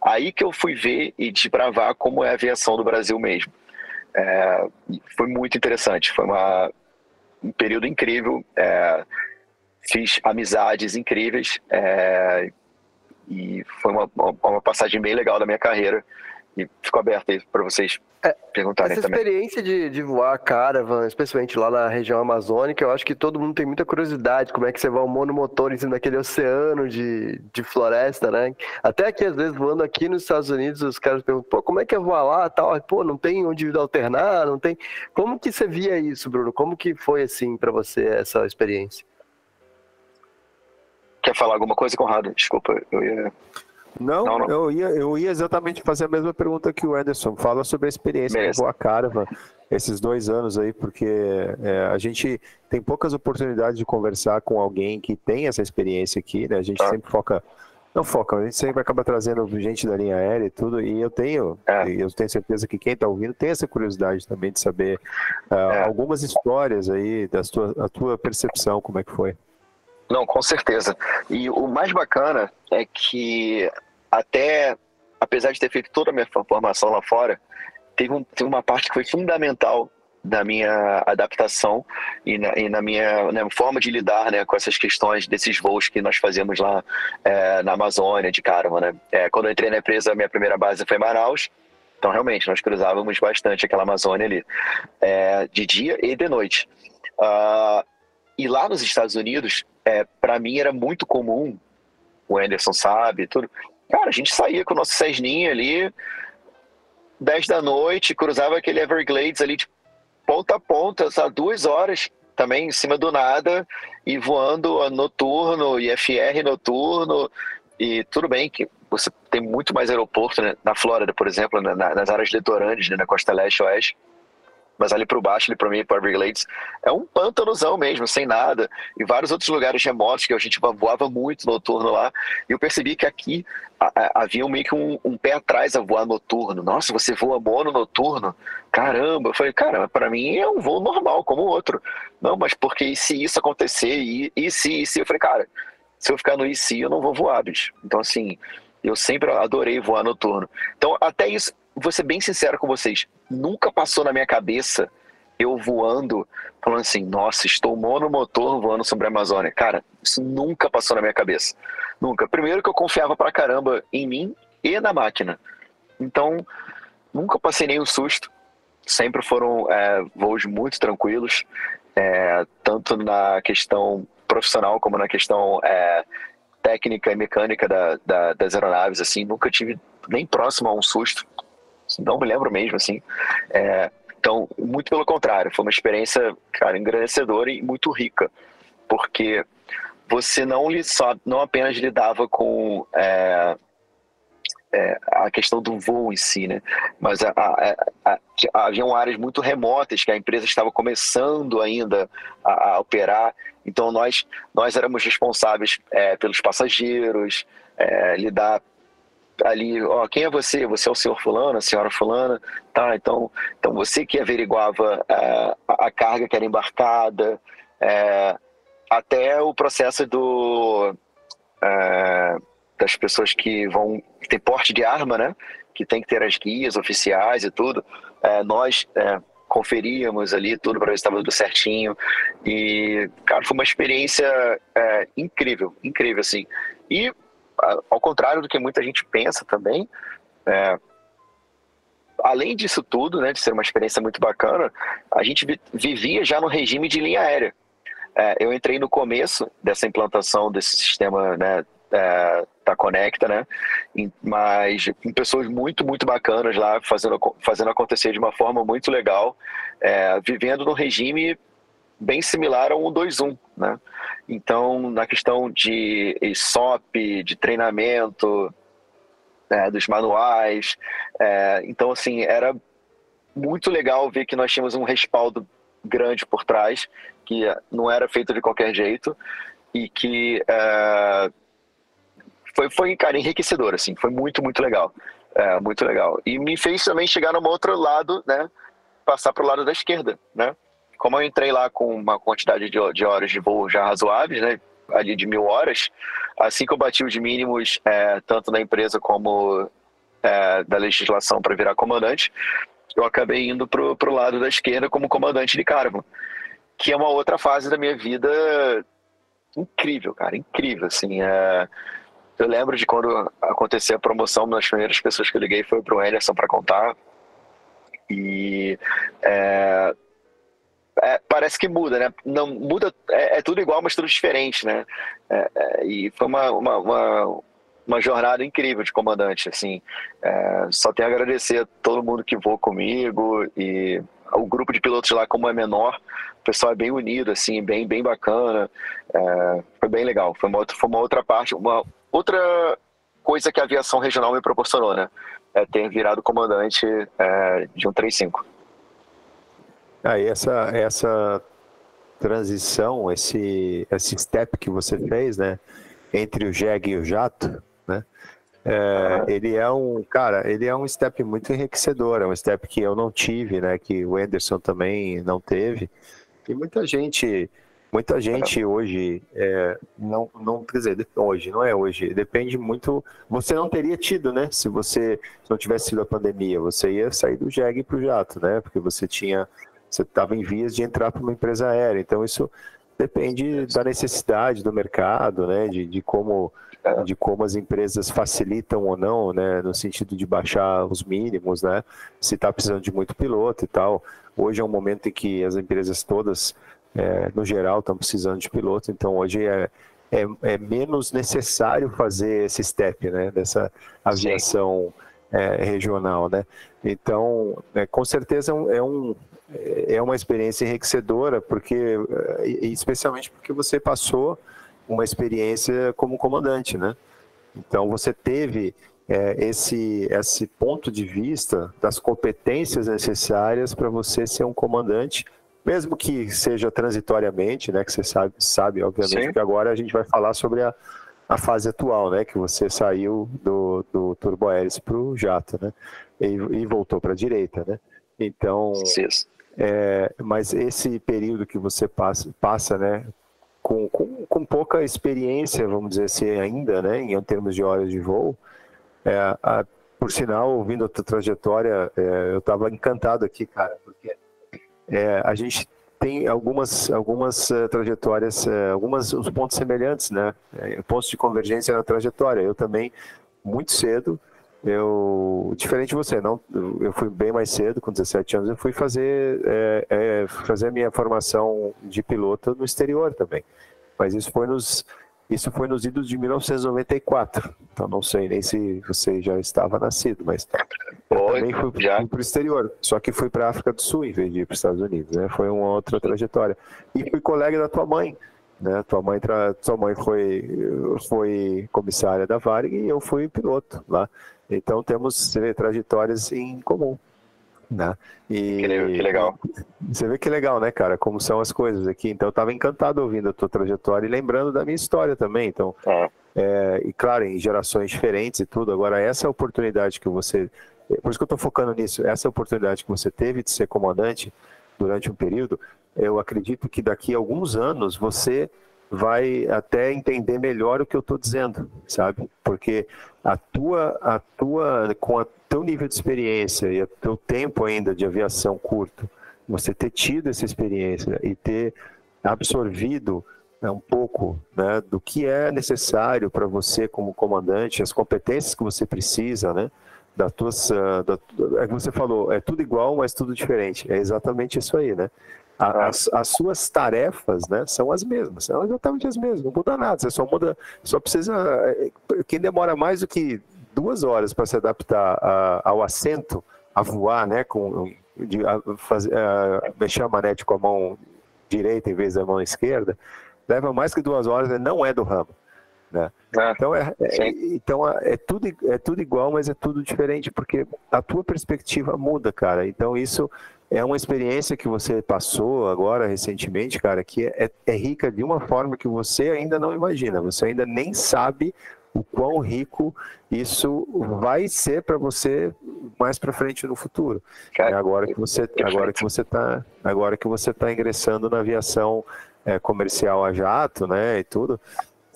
Aí que eu fui ver e desbravar como é a aviação do Brasil mesmo. É, foi muito interessante, foi uma, um período incrível. É, fiz amizades incríveis é, e foi uma, uma passagem bem legal da minha carreira e fico aberto aí para vocês é, perguntarem essa também. Essa experiência de, de voar caravan, especialmente lá na região amazônica, eu acho que todo mundo tem muita curiosidade como é que você voa um monomotor em cima daquele oceano de, de floresta, né? Até aqui, às vezes, voando aqui nos Estados Unidos, os caras perguntam, pô, como é que é voar lá tal? Pô, não tem onde alternar, não tem... Como que você via isso, Bruno? Como que foi, assim, para você essa experiência? Quer falar alguma coisa, Conrado? Desculpa, eu ia... Não, não, não, Eu, ia, eu ia exatamente fazer a mesma pergunta que o Anderson. Fala sobre a experiência com a Caravan, esses dois anos aí, porque é, a gente tem poucas oportunidades de conversar com alguém que tem essa experiência aqui, né? A gente ah. sempre foca. Não foca, a gente sempre acaba trazendo gente da linha aérea e tudo, e eu tenho, é. eu tenho certeza que quem está ouvindo tem essa curiosidade também de saber uh, é. algumas histórias aí, da tua, a tua percepção, como é que foi. Não, com certeza. E o mais bacana é que até, apesar de ter feito toda a minha formação lá fora, teve, um, teve uma parte que foi fundamental da minha adaptação e na, e na minha né, forma de lidar né, com essas questões desses voos que nós fazíamos lá é, na Amazônia, de Carmo. Né? É, quando eu entrei na empresa, minha primeira base foi em Manaus, então realmente nós cruzávamos bastante aquela Amazônia ali, é, de dia e de noite. Uh, e lá nos Estados Unidos, é, para mim era muito comum, o Anderson sabe, tudo. Cara, a gente saía com o nosso Cessninha ali, 10 da noite, cruzava aquele Everglades ali de ponta a ponta, sabe, duas horas também em cima do nada e voando noturno, IFR noturno, e tudo bem que você tem muito mais aeroporto né? na Flórida, por exemplo, na, nas áreas litorâneas, né? na costa leste e oeste, mas ali para baixo, ali para mim, para Everglades, é um pântanozão mesmo, sem nada. E vários outros lugares remotos que a gente voava muito noturno lá. E eu percebi que aqui a, a, havia meio que um, um, pé atrás a voar noturno. Nossa, você voa mono noturno? Caramba! Eu falei, cara, para mim é um voo normal, como outro. Não, mas porque se isso acontecer? E, e se, e se? Eu falei, cara, se eu ficar no IC, eu não vou voar, bicho. Então, assim, eu sempre adorei voar noturno. Então, até isso, vou ser bem sincero com vocês, nunca passou na minha cabeça eu voando, falando assim, nossa, estou monomotor voando sobre a Amazônia. Cara, isso nunca passou na minha cabeça. Nunca. Primeiro que eu confiava pra caramba em mim e na máquina. Então, nunca passei nenhum susto. Sempre foram é, voos muito tranquilos, é, tanto na questão profissional como na questão é, técnica e mecânica da, da, das aeronaves. Assim, nunca tive nem próximo a um susto não me lembro mesmo, assim. É, então, muito pelo contrário, foi uma experiência, cara, engrandecedora e muito rica, porque você não, só, não apenas lidava com é, é, a questão do voo em si, né? Mas a, a, a, haviam áreas muito remotas que a empresa estava começando ainda a, operar. Então nós nós éramos responsáveis é, pelos passageiros, é, lidar ali, ó, quem é você? Você é o senhor fulano, a senhora fulana, tá? Então, então você que averiguava é, a carga que era embarcada, é, até o processo do é, das pessoas que vão ter porte de arma, né? Que tem que ter as guias oficiais e tudo. É, nós é, conferíamos ali tudo para ver se estava tudo certinho. E, cara, foi uma experiência é, incrível, incrível, assim. E, ao contrário do que muita gente pensa também, é, além disso tudo, né, de ser uma experiência muito bacana, a gente vivia já no regime de linha aérea. É, eu entrei no começo dessa implantação desse sistema né, é, da Conecta, né? Mas com pessoas muito, muito bacanas lá, fazendo, fazendo acontecer de uma forma muito legal, é, vivendo num regime bem similar ao 121, né? Então, na questão de SOP, de treinamento, é, dos manuais, é, então, assim, era muito legal ver que nós tínhamos um respaldo grande por trás, que não era feito de qualquer jeito, e que é, foi, foi, cara, enriquecedor, assim, foi muito, muito legal. É, muito legal. E me fez também chegar no outro lado, né? Passar para o lado da esquerda, né? Como eu entrei lá com uma quantidade de, de horas de voo já razoáveis, né? Ali de mil horas, assim que eu bati os mínimos, é, tanto da empresa como é, da legislação para virar comandante, eu acabei indo para o lado da esquerda como comandante de cargo, que é uma outra fase da minha vida incrível, cara, incrível, assim, é eu lembro de quando aconteceu a promoção, uma das primeiras pessoas que eu liguei foi para o Anderson para contar. E é, é, parece que muda, né? Não muda, é, é tudo igual, mas tudo diferente, né? É, é, e foi uma, uma, uma, uma, jornada incrível de comandante, assim. É, só tenho a agradecer a todo mundo que voou comigo e o grupo de pilotos lá, como é menor, o pessoal é bem unido, assim, bem, bem bacana. foi bem legal. Foi uma outra, foi uma outra parte, uma Outra coisa que a aviação regional me proporcionou, né? É ter virado comandante de um 35. Ah, essa, essa transição, esse, esse step que você fez, né? Entre o JEG e o jato, né? É, ele é um, cara, ele é um step muito enriquecedor, é um step que eu não tive, né? Que o Anderson também não teve. E muita gente Muita gente hoje, é, não, não, quer dizer, hoje, não é hoje, depende muito. Você não teria tido, né? Se você se não tivesse sido a pandemia, você ia sair do JEG para o jato, né? Porque você tinha, você estava em vias de entrar para uma empresa aérea. Então, isso depende da necessidade do mercado, né? De, de como de como as empresas facilitam ou não, né, no sentido de baixar os mínimos, né, se está precisando de muito piloto e tal. Hoje é um momento em que as empresas todas é, no geral, estão precisando de pilotos, então hoje é, é, é, menos necessário fazer esse step, né, dessa aviação é, regional, né. Então, é, com certeza é, um, é, é uma experiência enriquecedora, porque, especialmente porque você passou uma experiência como comandante, né. Então, você teve é, esse, esse ponto de vista das competências necessárias para você ser um comandante mesmo que seja transitoriamente, né, que você sabe, sabe obviamente, Sim. que agora a gente vai falar sobre a, a fase atual, né, que você saiu do, do turbohélice para o jato, né, e, e voltou para a direita, né. Então, é, mas esse período que você passa, passa né, com, com, com, pouca experiência, vamos dizer assim, ainda, né, em termos de horas de voo, é, a, por sinal, ouvindo a tua trajetória, é, eu estava encantado aqui, cara, porque é, a gente tem algumas, algumas uh, trajetórias, uh, algumas os pontos semelhantes, né? É, pontos de convergência na trajetória. Eu também, muito cedo, eu, diferente de você, não, eu fui bem mais cedo, com 17 anos, eu fui fazer, é, é, fazer a minha formação de piloto no exterior também. Mas isso foi nos isso foi nos idos de 1994. Então não sei nem se você já estava nascido, mas eu também fui, para o exterior. Só que fui para a África do Sul em vez de ir para os Estados Unidos. Né? Foi uma outra trajetória. E fui colega da tua mãe. Né? Tua mãe, tra... Tua mãe foi, foi comissária da Varig e eu fui piloto lá. Então temos vê, trajetórias em comum. Né? E, que legal. Você vê que legal, né, cara? Como são as coisas aqui. Então eu estava encantado ouvindo a tua trajetória e lembrando da minha história também. Então, é. É, e claro, em gerações diferentes e tudo. Agora, essa oportunidade que você. Por isso que eu estou focando nisso. Essa oportunidade que você teve de ser comandante durante um período, eu acredito que daqui a alguns anos você vai até entender melhor o que eu estou dizendo, sabe? Porque a tua, a tua, com o teu nível de experiência e o teu tempo ainda de aviação curto, você ter tido essa experiência e ter absorvido né, um pouco né, do que é necessário para você como comandante, as competências que você precisa, né? Da tuas, uh, da, é que você falou, é tudo igual, mas tudo diferente. É exatamente isso aí, né? As, as, suas tarefas né, são as mesmas, são exatamente as mesmas, não muda nada, você só muda, só precisa. Eh, quem demora mais do que duas horas para se adaptar a, ao assento, a voar, né, com, de, a fazer, a mexer a manete com a mão direita em vez da mão esquerda, leva mais que duas horas, não é do ramo. Né? Ah, então, é, é, então é, tudo, é tudo igual, mas é tudo diferente, porque a tua perspectiva muda, cara. Então isso é uma experiência que você passou agora recentemente, cara, que é, é rica de uma forma que você ainda não imagina. Você ainda nem sabe o quão rico isso vai ser para você mais para frente no futuro. Cara, é agora que você agora que você está agora que você está ingressando na aviação é, comercial a jato, né, e tudo,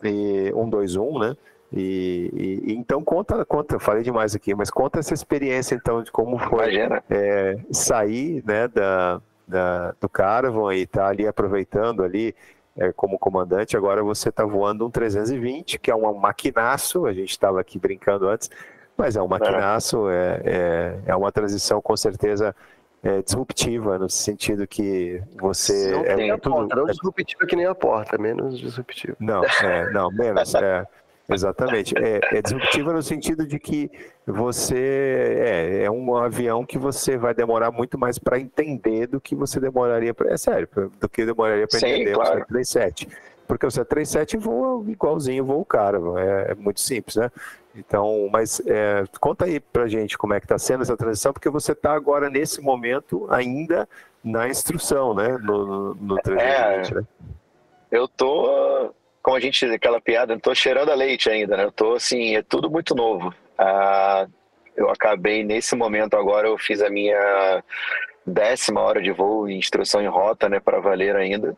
e 121, né, e, e, então conta, conta, eu falei demais aqui, mas conta essa experiência então de como foi é, sair, né, da, da, do Caravan e estar tá ali aproveitando ali é, como comandante, agora você está voando um 320, que é um maquinaço, a gente estava aqui brincando antes, mas é um maquinaço, é, é, é uma transição com certeza é, disruptiva, no sentido que você. Não, é, é tudo, porta, não é disruptiva que nem a porta, menos disruptiva. Não, é, não, menos. É, [LAUGHS] exatamente. É, é disruptiva no sentido de que você é, é um avião que você vai demorar muito mais para entender do que você demoraria para. É sério, do que demoraria para entender claro. o 737. Porque o 737 voa igualzinho voa o cara, é, é muito simples, né? Então, mas é, conta aí pra gente como é que está sendo essa transição, porque você está agora nesse momento ainda na instrução, né? No, no 320, é, né? Eu tô, como a gente aquela piada, eu tô cheirando a leite ainda, né? Eu tô assim, é tudo muito novo. Ah, eu acabei nesse momento agora, eu fiz a minha décima hora de voo em instrução em rota, né? Para valer ainda.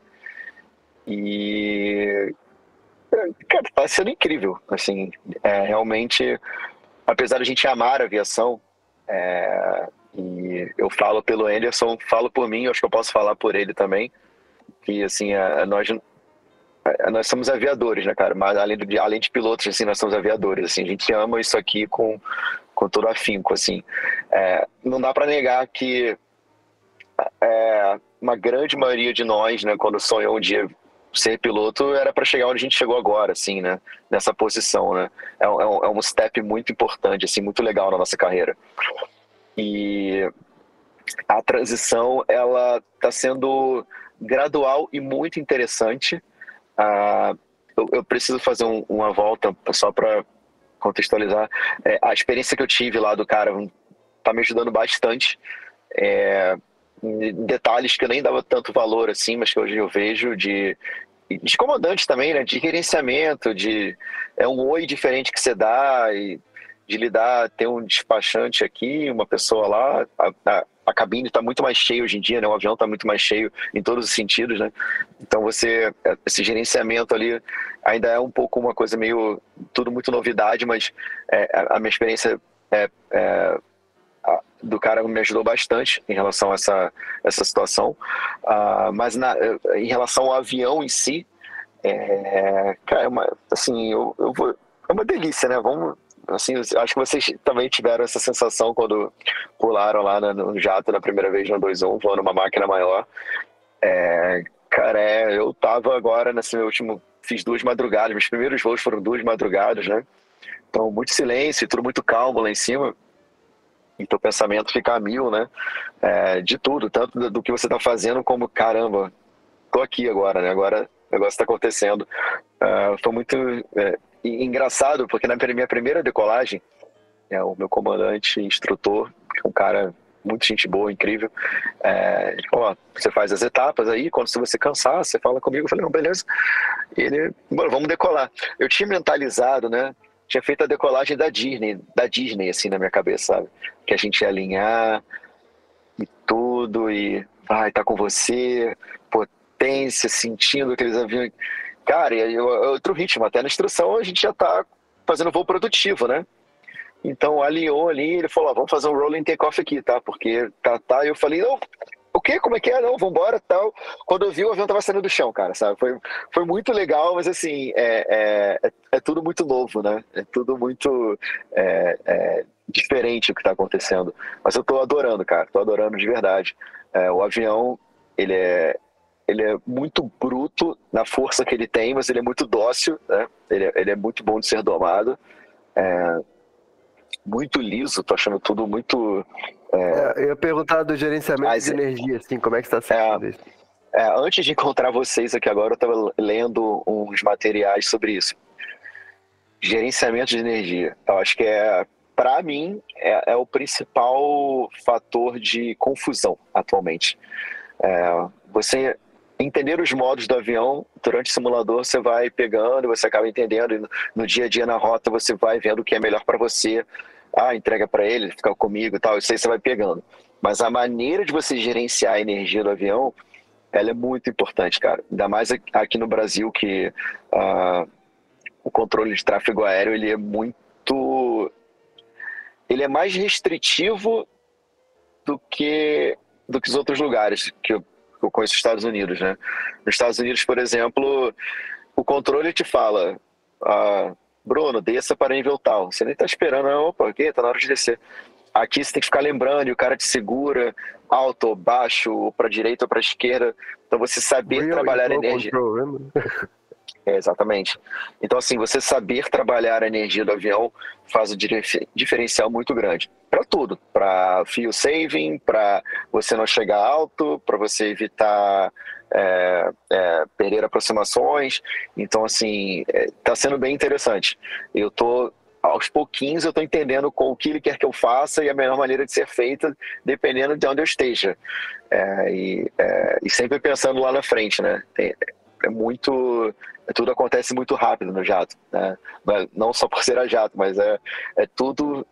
E Cara, tá sendo incrível. Assim, é, realmente, apesar de a gente amar a aviação, é, e eu falo pelo Anderson, falo por mim, acho que eu posso falar por ele também, que assim, é, nós é, nós somos aviadores, né, cara? Mas além de, além de pilotos, assim, nós somos aviadores, assim, a gente ama isso aqui com, com todo afinco, assim. É, não dá para negar que é, uma grande maioria de nós, né, quando sonhou um dia ser piloto era para chegar onde a gente chegou agora, assim, né? Nessa posição, né? É, um, é um é step muito importante, assim, muito legal na nossa carreira. E a transição, ela está sendo gradual e muito interessante. Ah, eu, eu, preciso fazer um, uma volta só para contextualizar. É, a experiência que eu tive lá do cara tá me ajudando bastante. É, detalhes que eu nem dava tanto valor assim, mas que hoje eu vejo de de comandante também, né? De gerenciamento, de é um oi diferente que você dá e de lidar, ter um despachante aqui, uma pessoa lá, a, a, a cabine está muito mais cheia hoje em dia, né? O avião está muito mais cheio em todos os sentidos, né? Então você, esse gerenciamento ali ainda é um pouco uma coisa meio, tudo muito novidade, mas é, a minha experiência é, é do cara me ajudou bastante em relação a essa, essa situação. Uh, mas na, em relação ao avião em si, é, cara, é uma, assim, eu, eu vou, é uma delícia, né? Vamos, assim, acho que vocês também tiveram essa sensação quando pularam lá no jato na primeira vez no 2-1, voando uma máquina maior. É, cara, é, eu tava agora nesse meu último, fiz duas madrugadas, meus primeiros voos foram duas madrugadas, né? Então, muito silêncio, tudo muito calmo lá em cima e teu pensamento fica a mil, né? É, de tudo, tanto do que você está fazendo como, caramba, tô aqui agora, né? Agora o negócio está acontecendo. Uh, foi muito é, engraçado, porque na minha primeira decolagem, é, o meu comandante, instrutor, é um cara muito gente boa, incrível. É, ó, você faz as etapas aí, quando você cansar, você fala comigo. Eu falei, não, beleza. E ele, vamos decolar. Eu tinha mentalizado, né? Tinha feito a decolagem da Disney, da Disney, assim, na minha cabeça, sabe? Que a gente ia alinhar e tudo, e vai, tá com você, potência, sentindo aqueles aviões. Cara, é outro ritmo, até na instrução a gente já tá fazendo voo produtivo, né? Então alinhou ali, ele falou: vamos fazer um rolling takeoff aqui, tá? Porque tá, tá. Eu falei: não, o quê? Como é que é? Não, vambora tal. Quando eu vi, o avião tava saindo do chão, cara, sabe? Foi, foi muito legal, mas assim, é, é, é tudo muito novo, né? É tudo muito é, é, diferente o que tá acontecendo. Mas eu tô adorando, cara, tô adorando de verdade. É, o avião, ele é, ele é muito bruto na força que ele tem, mas ele é muito dócil, né? Ele, é, ele é muito bom de ser domado. É, muito liso, tô achando tudo muito. É... É, eu ia perguntar do gerenciamento Mas, de energia, assim, como é que está sendo é, isso? É, antes de encontrar vocês aqui agora, eu estava lendo uns materiais sobre isso. Gerenciamento de energia. Eu acho que é, para mim, é, é, o principal fator de confusão atualmente. É, você entender os modos do avião durante o simulador você vai pegando você acaba entendendo e no dia a dia na rota você vai vendo o que é melhor para você. Ah entrega para ele fica comigo e tal isso aí você vai pegando. Mas a maneira de você gerenciar a energia do avião ela é muito importante cara. Ainda mais aqui no Brasil que uh, o controle de tráfego aéreo ele é muito ele é mais restritivo do que do que os outros lugares que eu conheço os Estados Unidos, né? Nos Estados Unidos, por exemplo, o controle te fala, ah, Bruno, desça para nível tal. Você nem está esperando, não, opa, aqui, tá na hora de descer. Aqui você tem que ficar lembrando, e o cara te segura alto, baixo, para direita ou para esquerda. Então você saber Real trabalhar energia. Control, [LAUGHS] é, exatamente. Então, assim, você saber trabalhar a energia do avião faz um diferencial muito grande. Para tudo. Para fuel saving, para você não chegar alto, para você evitar é, é, perder aproximações. Então, assim, está é, sendo bem interessante. Eu estou aos pouquinhos eu estou entendendo com o que ele quer que eu faça e a melhor maneira de ser feita, dependendo de onde eu esteja. É, e, é, e, sempre pensando lá na frente, né? Tem, é muito tudo acontece muito rápido no jato, né? Não só por ser a jato, mas é, é tudo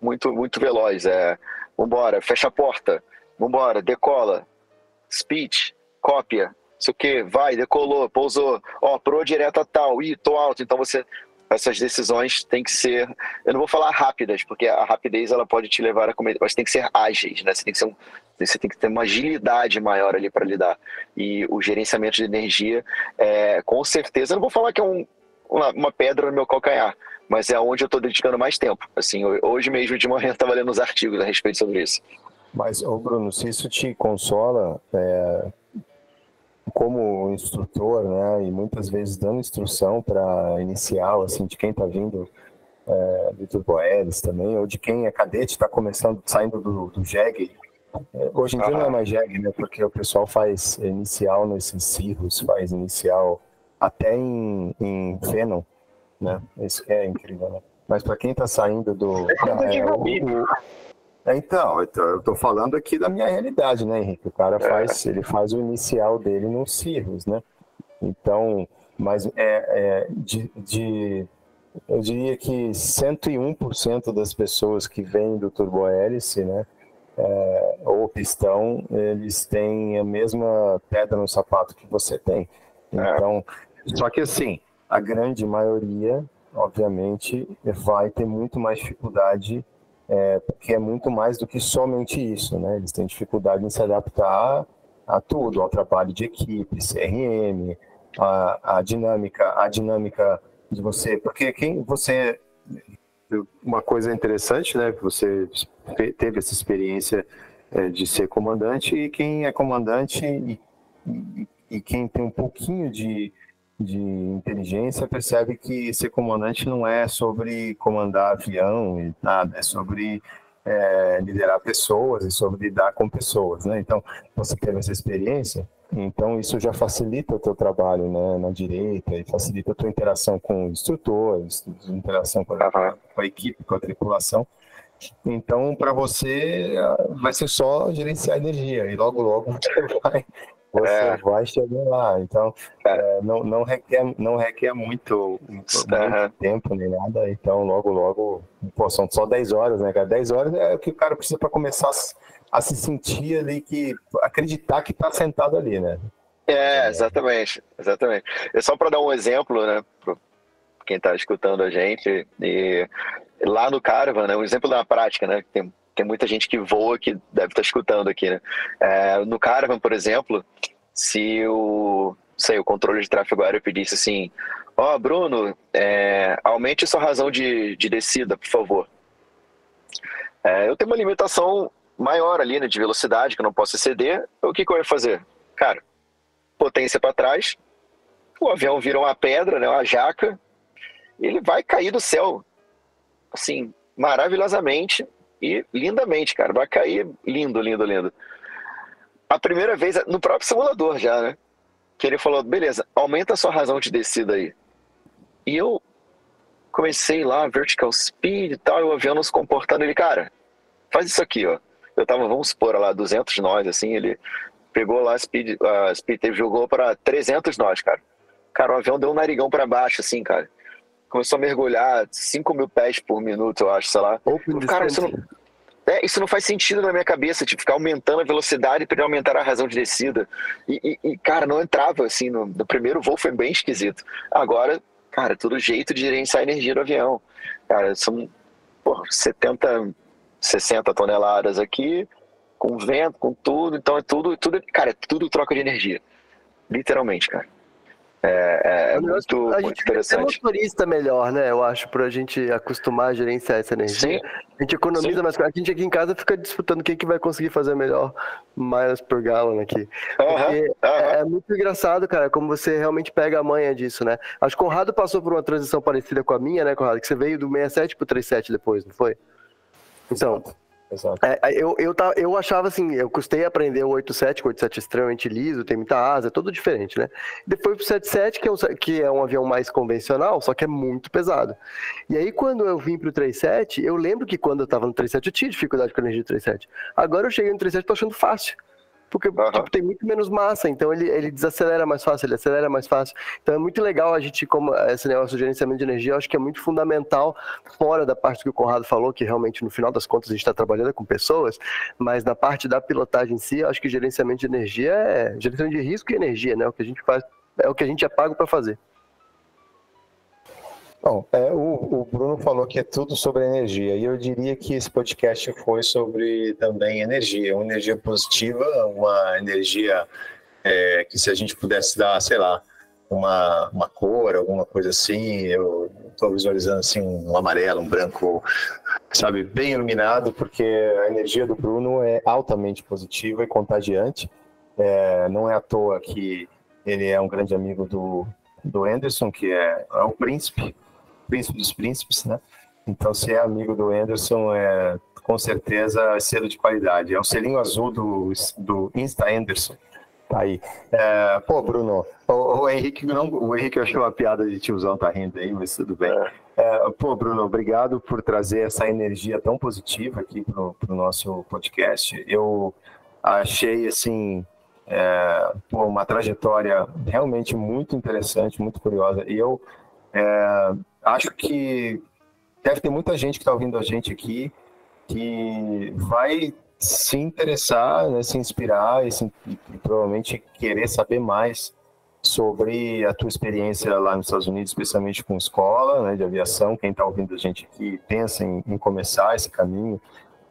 muito muito veloz. É, vambora, fecha a porta, vambora, decola, speech, cópia, isso que, vai, decolou, pousou, ó, pro direta tal, ih, tô alto, então você essas decisões têm que ser, eu não vou falar rápidas, porque a rapidez ela pode te levar a comer, mas tem que ser ágeis, né? Você tem que ser um, você tem que ter uma agilidade maior ali para lidar. E o gerenciamento de energia, é, com certeza, eu não vou falar que é um, uma, uma pedra no meu calcanhar, mas é onde eu estou dedicando mais tempo. Assim, hoje mesmo de manhã estava lendo os artigos a respeito sobre isso. Mas, ô Bruno, se isso te consola, é, como instrutor, né, e muitas vezes dando instrução para inicial, assim, de quem está vindo é, do Turboelis também, ou de quem é cadete, está começando, saindo do, do JEG. Hoje em dia não é mais JEG, né, porque o pessoal faz inicial nesses cirros, faz inicial até em, em Phenom, né, isso é incrível, né. Mas para quem está saindo do... É, o, é, então, eu tô falando aqui da minha realidade, né, Henrique? O cara é. faz, ele faz o inicial dele no Cirrus, né? Então, mas é, é de, de, eu diria que 101% das pessoas que vêm do turbohélice, né, é, ou pistão, eles têm a mesma pedra no sapato que você tem. É. Então, só que assim, a grande maioria, obviamente, vai ter muito mais dificuldade é, porque é muito mais do que somente isso, né? Eles têm dificuldade em se adaptar a tudo, ao trabalho de equipe, CRM, a, a dinâmica, a dinâmica de você, porque quem você uma coisa interessante, né? Você teve essa experiência é, de ser comandante e quem é comandante e, e, e quem tem um pouquinho de de inteligência percebe que ser comandante não é sobre comandar avião e nada, é sobre é, liderar pessoas e sobre lidar com pessoas, né? Então, você teve essa experiência, Então isso já facilita o teu trabalho né, na direita e facilita a tua interação com o instrutor, interação com a, com a equipe, com a tripulação. Então, para você, vai ser só gerenciar energia e logo, logo [LAUGHS] você vai, você é. vai chegar lá. Então, é, não, não, requer, não requer muito, muito, muito, tempo nem nada. Então, logo, logo, pô, são só 10 horas, né, cara? 10 horas é o que o cara precisa para começar a, a, se sentir ali, que acreditar que está sentado ali, né? É, exatamente, exatamente. É só para dar um exemplo, né, para quem está escutando a gente, e lá no Caravan, né, um exemplo da prática, né, tem, tem muita gente que voa que deve estar tá escutando aqui, né, é, no Caravan, por exemplo, se o, sei, o controle de tráfego aéreo pedisse assim, ó, oh, Bruno, é, aumente sua razão de, de descida, por favor. É, eu tenho uma limitação maior ali, né, de velocidade, que eu não posso exceder, o que, que eu ia fazer? Cara, potência para trás, o avião vira uma pedra, né, uma jaca, ele vai cair do céu assim, maravilhosamente e lindamente, cara. Vai cair lindo, lindo, lindo. A primeira vez, no próprio simulador já, né? Que ele falou, beleza, aumenta a sua razão de descida aí. E eu comecei lá, vertical speed e tal, e o avião não se comportando. Ele, cara, faz isso aqui, ó. Eu tava, vamos supor, lá, 200 nós, assim, ele pegou lá a speed, a speed jogou para 300 nós, cara. Cara, o avião deu um narigão para baixo, assim, cara começou a mergulhar 5 mil pés por minuto, eu acho, sei lá. Cara, isso não, é, isso não faz sentido na minha cabeça, tipo, ficar aumentando a velocidade para aumentar a razão de descida. E, e, e cara, não entrava, assim, no, no, primeiro voo foi bem esquisito. Agora, cara, todo jeito de gerenciar a energia do avião. Cara, são porra, 70, 60 toneladas aqui, com vento, com tudo, então é tudo, tudo, cara, é tudo troca de energia. Literalmente, cara. É, é, é muito, a gente interessante. Motorista melhor, né? Eu acho, para a gente acostumar a gerenciar essa energia. Sim. A gente economiza Sim. mais. A gente aqui em casa fica disputando quem que vai conseguir fazer melhor miles por gallon aqui. Uh -huh, uh -huh. É, é, muito engraçado, cara, como você realmente pega a manha disso, né? Acho que o Conrado passou por uma transição parecida com a minha, né, Conrado? Que você veio do 67 pro 37 depois, não foi? Então. Exato. É, eu, eu, tá, eu achava assim, eu custei aprender o 87, que o 87 é extremamente liso, tem muita asa, é tudo diferente, né? Depois pro 77, que é, um, que é um avião mais convencional, só que é muito pesado. E aí, quando eu vim pro 37, eu lembro que quando eu tava no 37, eu tinha dificuldade com a energia do 37. Agora eu cheguei no 37 e tô achando fácil porque uhum. tipo, tem muito menos massa, então ele, ele desacelera mais fácil, ele acelera mais fácil. Então é muito legal a gente, como esse negócio de gerenciamento de energia, eu acho que é muito fundamental, fora da parte que o Conrado falou, que realmente no final das contas a gente está trabalhando com pessoas, mas na parte da pilotagem em si, eu acho que gerenciamento de energia é gerenciamento de risco e energia, né? O que a gente faz, é o que a gente é pago para fazer. Bom, é, o, o, Bruno falou que é tudo sobre energia, e eu diria que esse podcast foi sobre também energia, uma energia positiva, uma energia é, que se a gente pudesse dar, sei lá, uma, uma cor, alguma coisa assim, eu estou visualizando assim um amarelo, um branco, sabe, bem iluminado, porque a energia do Bruno é altamente positiva e contagiante, é, não é à toa que ele é um grande amigo do, do Anderson, que é, é o príncipe, príncipe dos príncipes, né? Então, se é amigo do Anderson, é com certeza selo de qualidade. É o selinho azul do, do Insta Anderson. Tá aí. É, pô, Bruno, o, o, Henrique não, o Henrique achou uma piada de tiozão, tá rindo aí, mas tudo bem. É. É, pô, Bruno, obrigado por trazer essa energia tão positiva aqui pro, pro nosso podcast. Eu achei, assim, é, pô, uma trajetória realmente muito interessante, muito curiosa. E eu é, acho que deve ter muita gente que está ouvindo a gente aqui que vai se interessar, né, se inspirar e, se, e, provavelmente querer saber mais sobre a tua experiência lá nos Estados Unidos, especialmente com escola né, de aviação. Quem está ouvindo a gente aqui pensa em, em, começar esse caminho,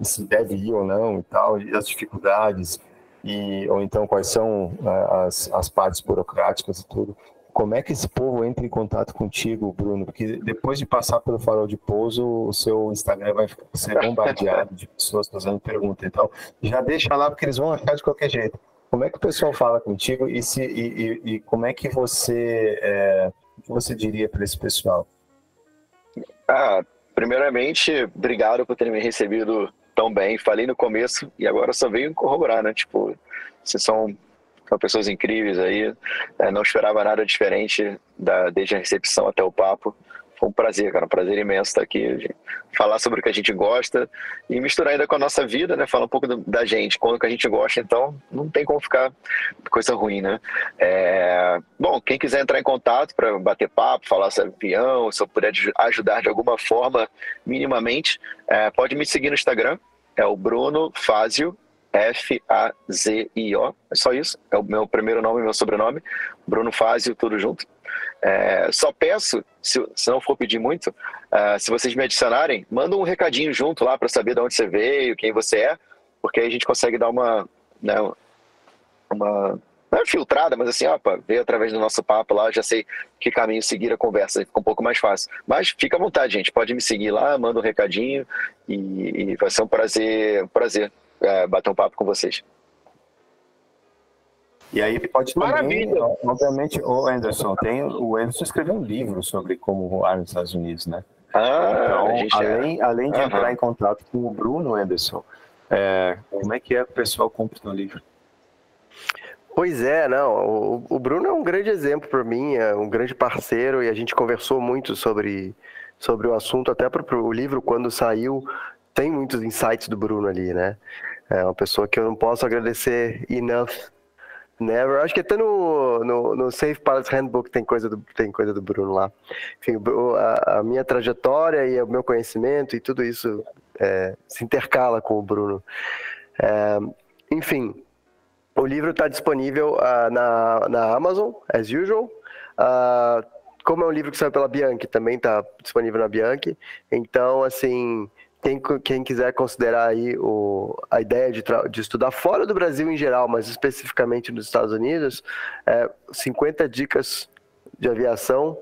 se deve ir ou não e tal, e as dificuldades, e, ou então quais são né, as, as partes burocráticas e tudo como é que esse povo entra em contato contigo, Bruno? Porque depois de passar pelo farol de pouso, o seu Instagram vai ser bombardeado de pessoas fazendo perguntas. Então, já deixa lá, porque eles vão achar de qualquer jeito. Como é que o pessoal fala contigo e, se, e, e, e como é que você, é, você diria para esse pessoal? Ah, primeiramente, obrigado por ter me recebido tão bem. Falei no começo e agora só venho corroborar, né? Tipo, vocês são são pessoas incríveis aí. É, não esperava nada diferente da, desde a recepção até o papo. Foi um prazer, cara, um prazer imenso estar aqui, falar sobre o que a gente gosta e misturar ainda com a nossa vida, né? Falar um pouco da gente, quando que a gente gosta, então não tem como ficar coisa ruim, né? É... Bom, quem quiser entrar em contato para bater papo, falar sobre avião, se eu puder ajudar de alguma forma, minimamente, é, pode me seguir no Instagram, é o Bruno Fázio, F-A-Z-I-O, é só isso, é o meu primeiro nome e meu sobrenome, Bruno Fázio, tudo junto. É, só peço, se, se, não for pedir muito, uh, se vocês me adicionarem, manda um recadinho junto lá para saber de onde você veio, quem você é, porque aí a gente consegue dar uma, né, uma não é filtrada, mas assim, opa, veio através do nosso papo lá, já sei que caminho seguir a conversa, fica um pouco mais fácil. Mas fica à vontade, gente, pode me seguir lá, manda um recadinho e, e vai ser um prazer, um prazer é, bater um papo com vocês. E aí pode também, Maravilha. obviamente, o Anderson, tem, o Anderson escreveu um livro sobre como voar nos Estados Unidos, né? Ah, então, além, é... além de uhum. entrar em contato com o Bruno Anderson, é, como é que é que o pessoal compra o livro? Pois é, não. O, o Bruno é um grande exemplo para mim, é um grande parceiro e a gente conversou muito sobre, sobre o assunto, até para o livro, quando saiu, tem muitos insights do Bruno ali, né? É uma pessoa que eu não posso agradecer enough Never. Acho que até no, no, no Safe Pilots Handbook tem coisa do, tem coisa do Bruno lá. Enfim, a, a minha trajetória e o meu conhecimento e tudo isso é, se intercala com o Bruno. É, enfim, o livro está disponível uh, na, na Amazon, as usual. Uh, como é um livro que saiu pela Bianchi, também está disponível na Bianchi. Então, assim, quem, quem quiser considerar aí o, a ideia de, de estudar fora do Brasil em geral, mas especificamente nos Estados Unidos, é 50 dicas de aviação,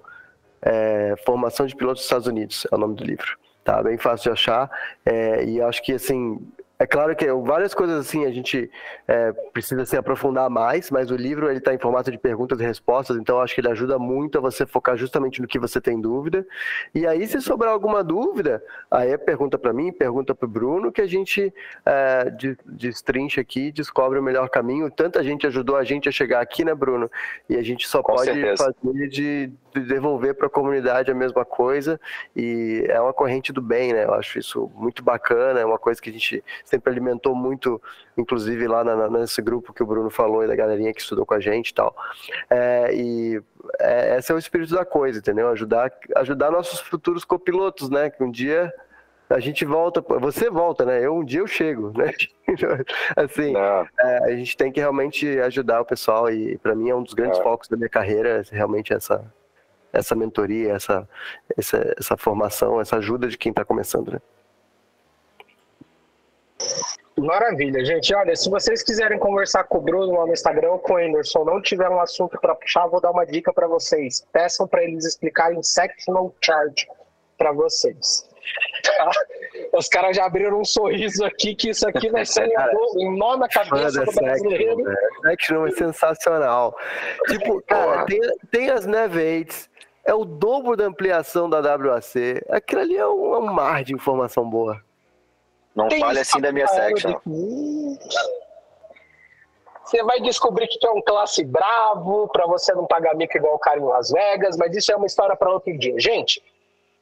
é, formação de pilotos dos Estados Unidos, é o nome do livro. Tá bem fácil de achar é, e acho que assim é claro que várias coisas assim a gente é, precisa se aprofundar mais, mas o livro ele está em formato de perguntas e respostas, então acho que ele ajuda muito a você focar justamente no que você tem dúvida. E aí, se sobrar alguma dúvida, aí pergunta para mim, pergunta para o Bruno, que a gente é, destrincha aqui, descobre o melhor caminho. Tanta gente ajudou a gente a chegar aqui, né, Bruno? E a gente só Com pode certeza. fazer de devolver para a comunidade a mesma coisa. E é uma corrente do bem, né? Eu acho isso muito bacana, é uma coisa que a gente sempre alimentou muito, inclusive lá na, nesse grupo que o Bruno falou e da galerinha que estudou com a gente e tal. É, e é, esse é o espírito da coisa, entendeu? Ajudar, ajudar nossos futuros copilotos, né? Que um dia a gente volta, você volta, né? Eu um dia eu chego, né? [LAUGHS] assim, é, a gente tem que realmente ajudar o pessoal e para mim é um dos grandes é. focos da minha carreira, realmente essa essa mentoria, essa essa, essa formação, essa ajuda de quem está começando, né? Maravilha, gente. Olha, se vocês quiserem conversar com o Bruno lá no Instagram ou com o Anderson, não tiver um assunto para puxar, vou dar uma dica para vocês. Peçam para eles explicarem sectional chart para vocês. Tá? [LAUGHS] Os caras já abriram um sorriso aqui, que isso aqui vai ser [LAUGHS] um nó na cabeça do brasileiro. Sectional é sensacional. Tipo, cara, tem, tem as Nevates, é o dobro da ampliação da WAC. Aquilo ali é um, é um mar de informação boa. Não Tem fale assim da minha section. Você vai descobrir que é um classe bravo para você não pagar mico igual o cara em Las Vegas, mas isso é uma história para outro dia. Gente,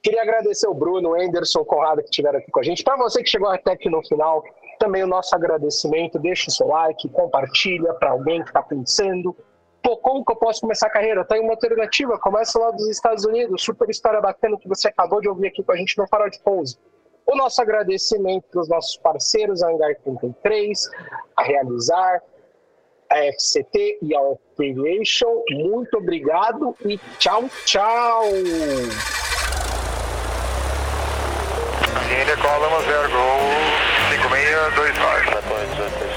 queria agradecer o Bruno, o Anderson, o Conrado que estiveram aqui com a gente. Para você que chegou até aqui no final, também o nosso agradecimento. Deixa o seu like, compartilha para alguém que está pensando. Pô, como que eu posso começar a carreira? Tem uma alternativa, começa lá dos Estados Unidos. Super história bacana que você acabou de ouvir aqui com a gente no Farol de Pouso. O nosso agradecimento para os nossos parceiros, a Hangar 33, a Realizar, a FCT e a Aviation. Muito obrigado e tchau, tchau! Ainda cola 0, gol 5629.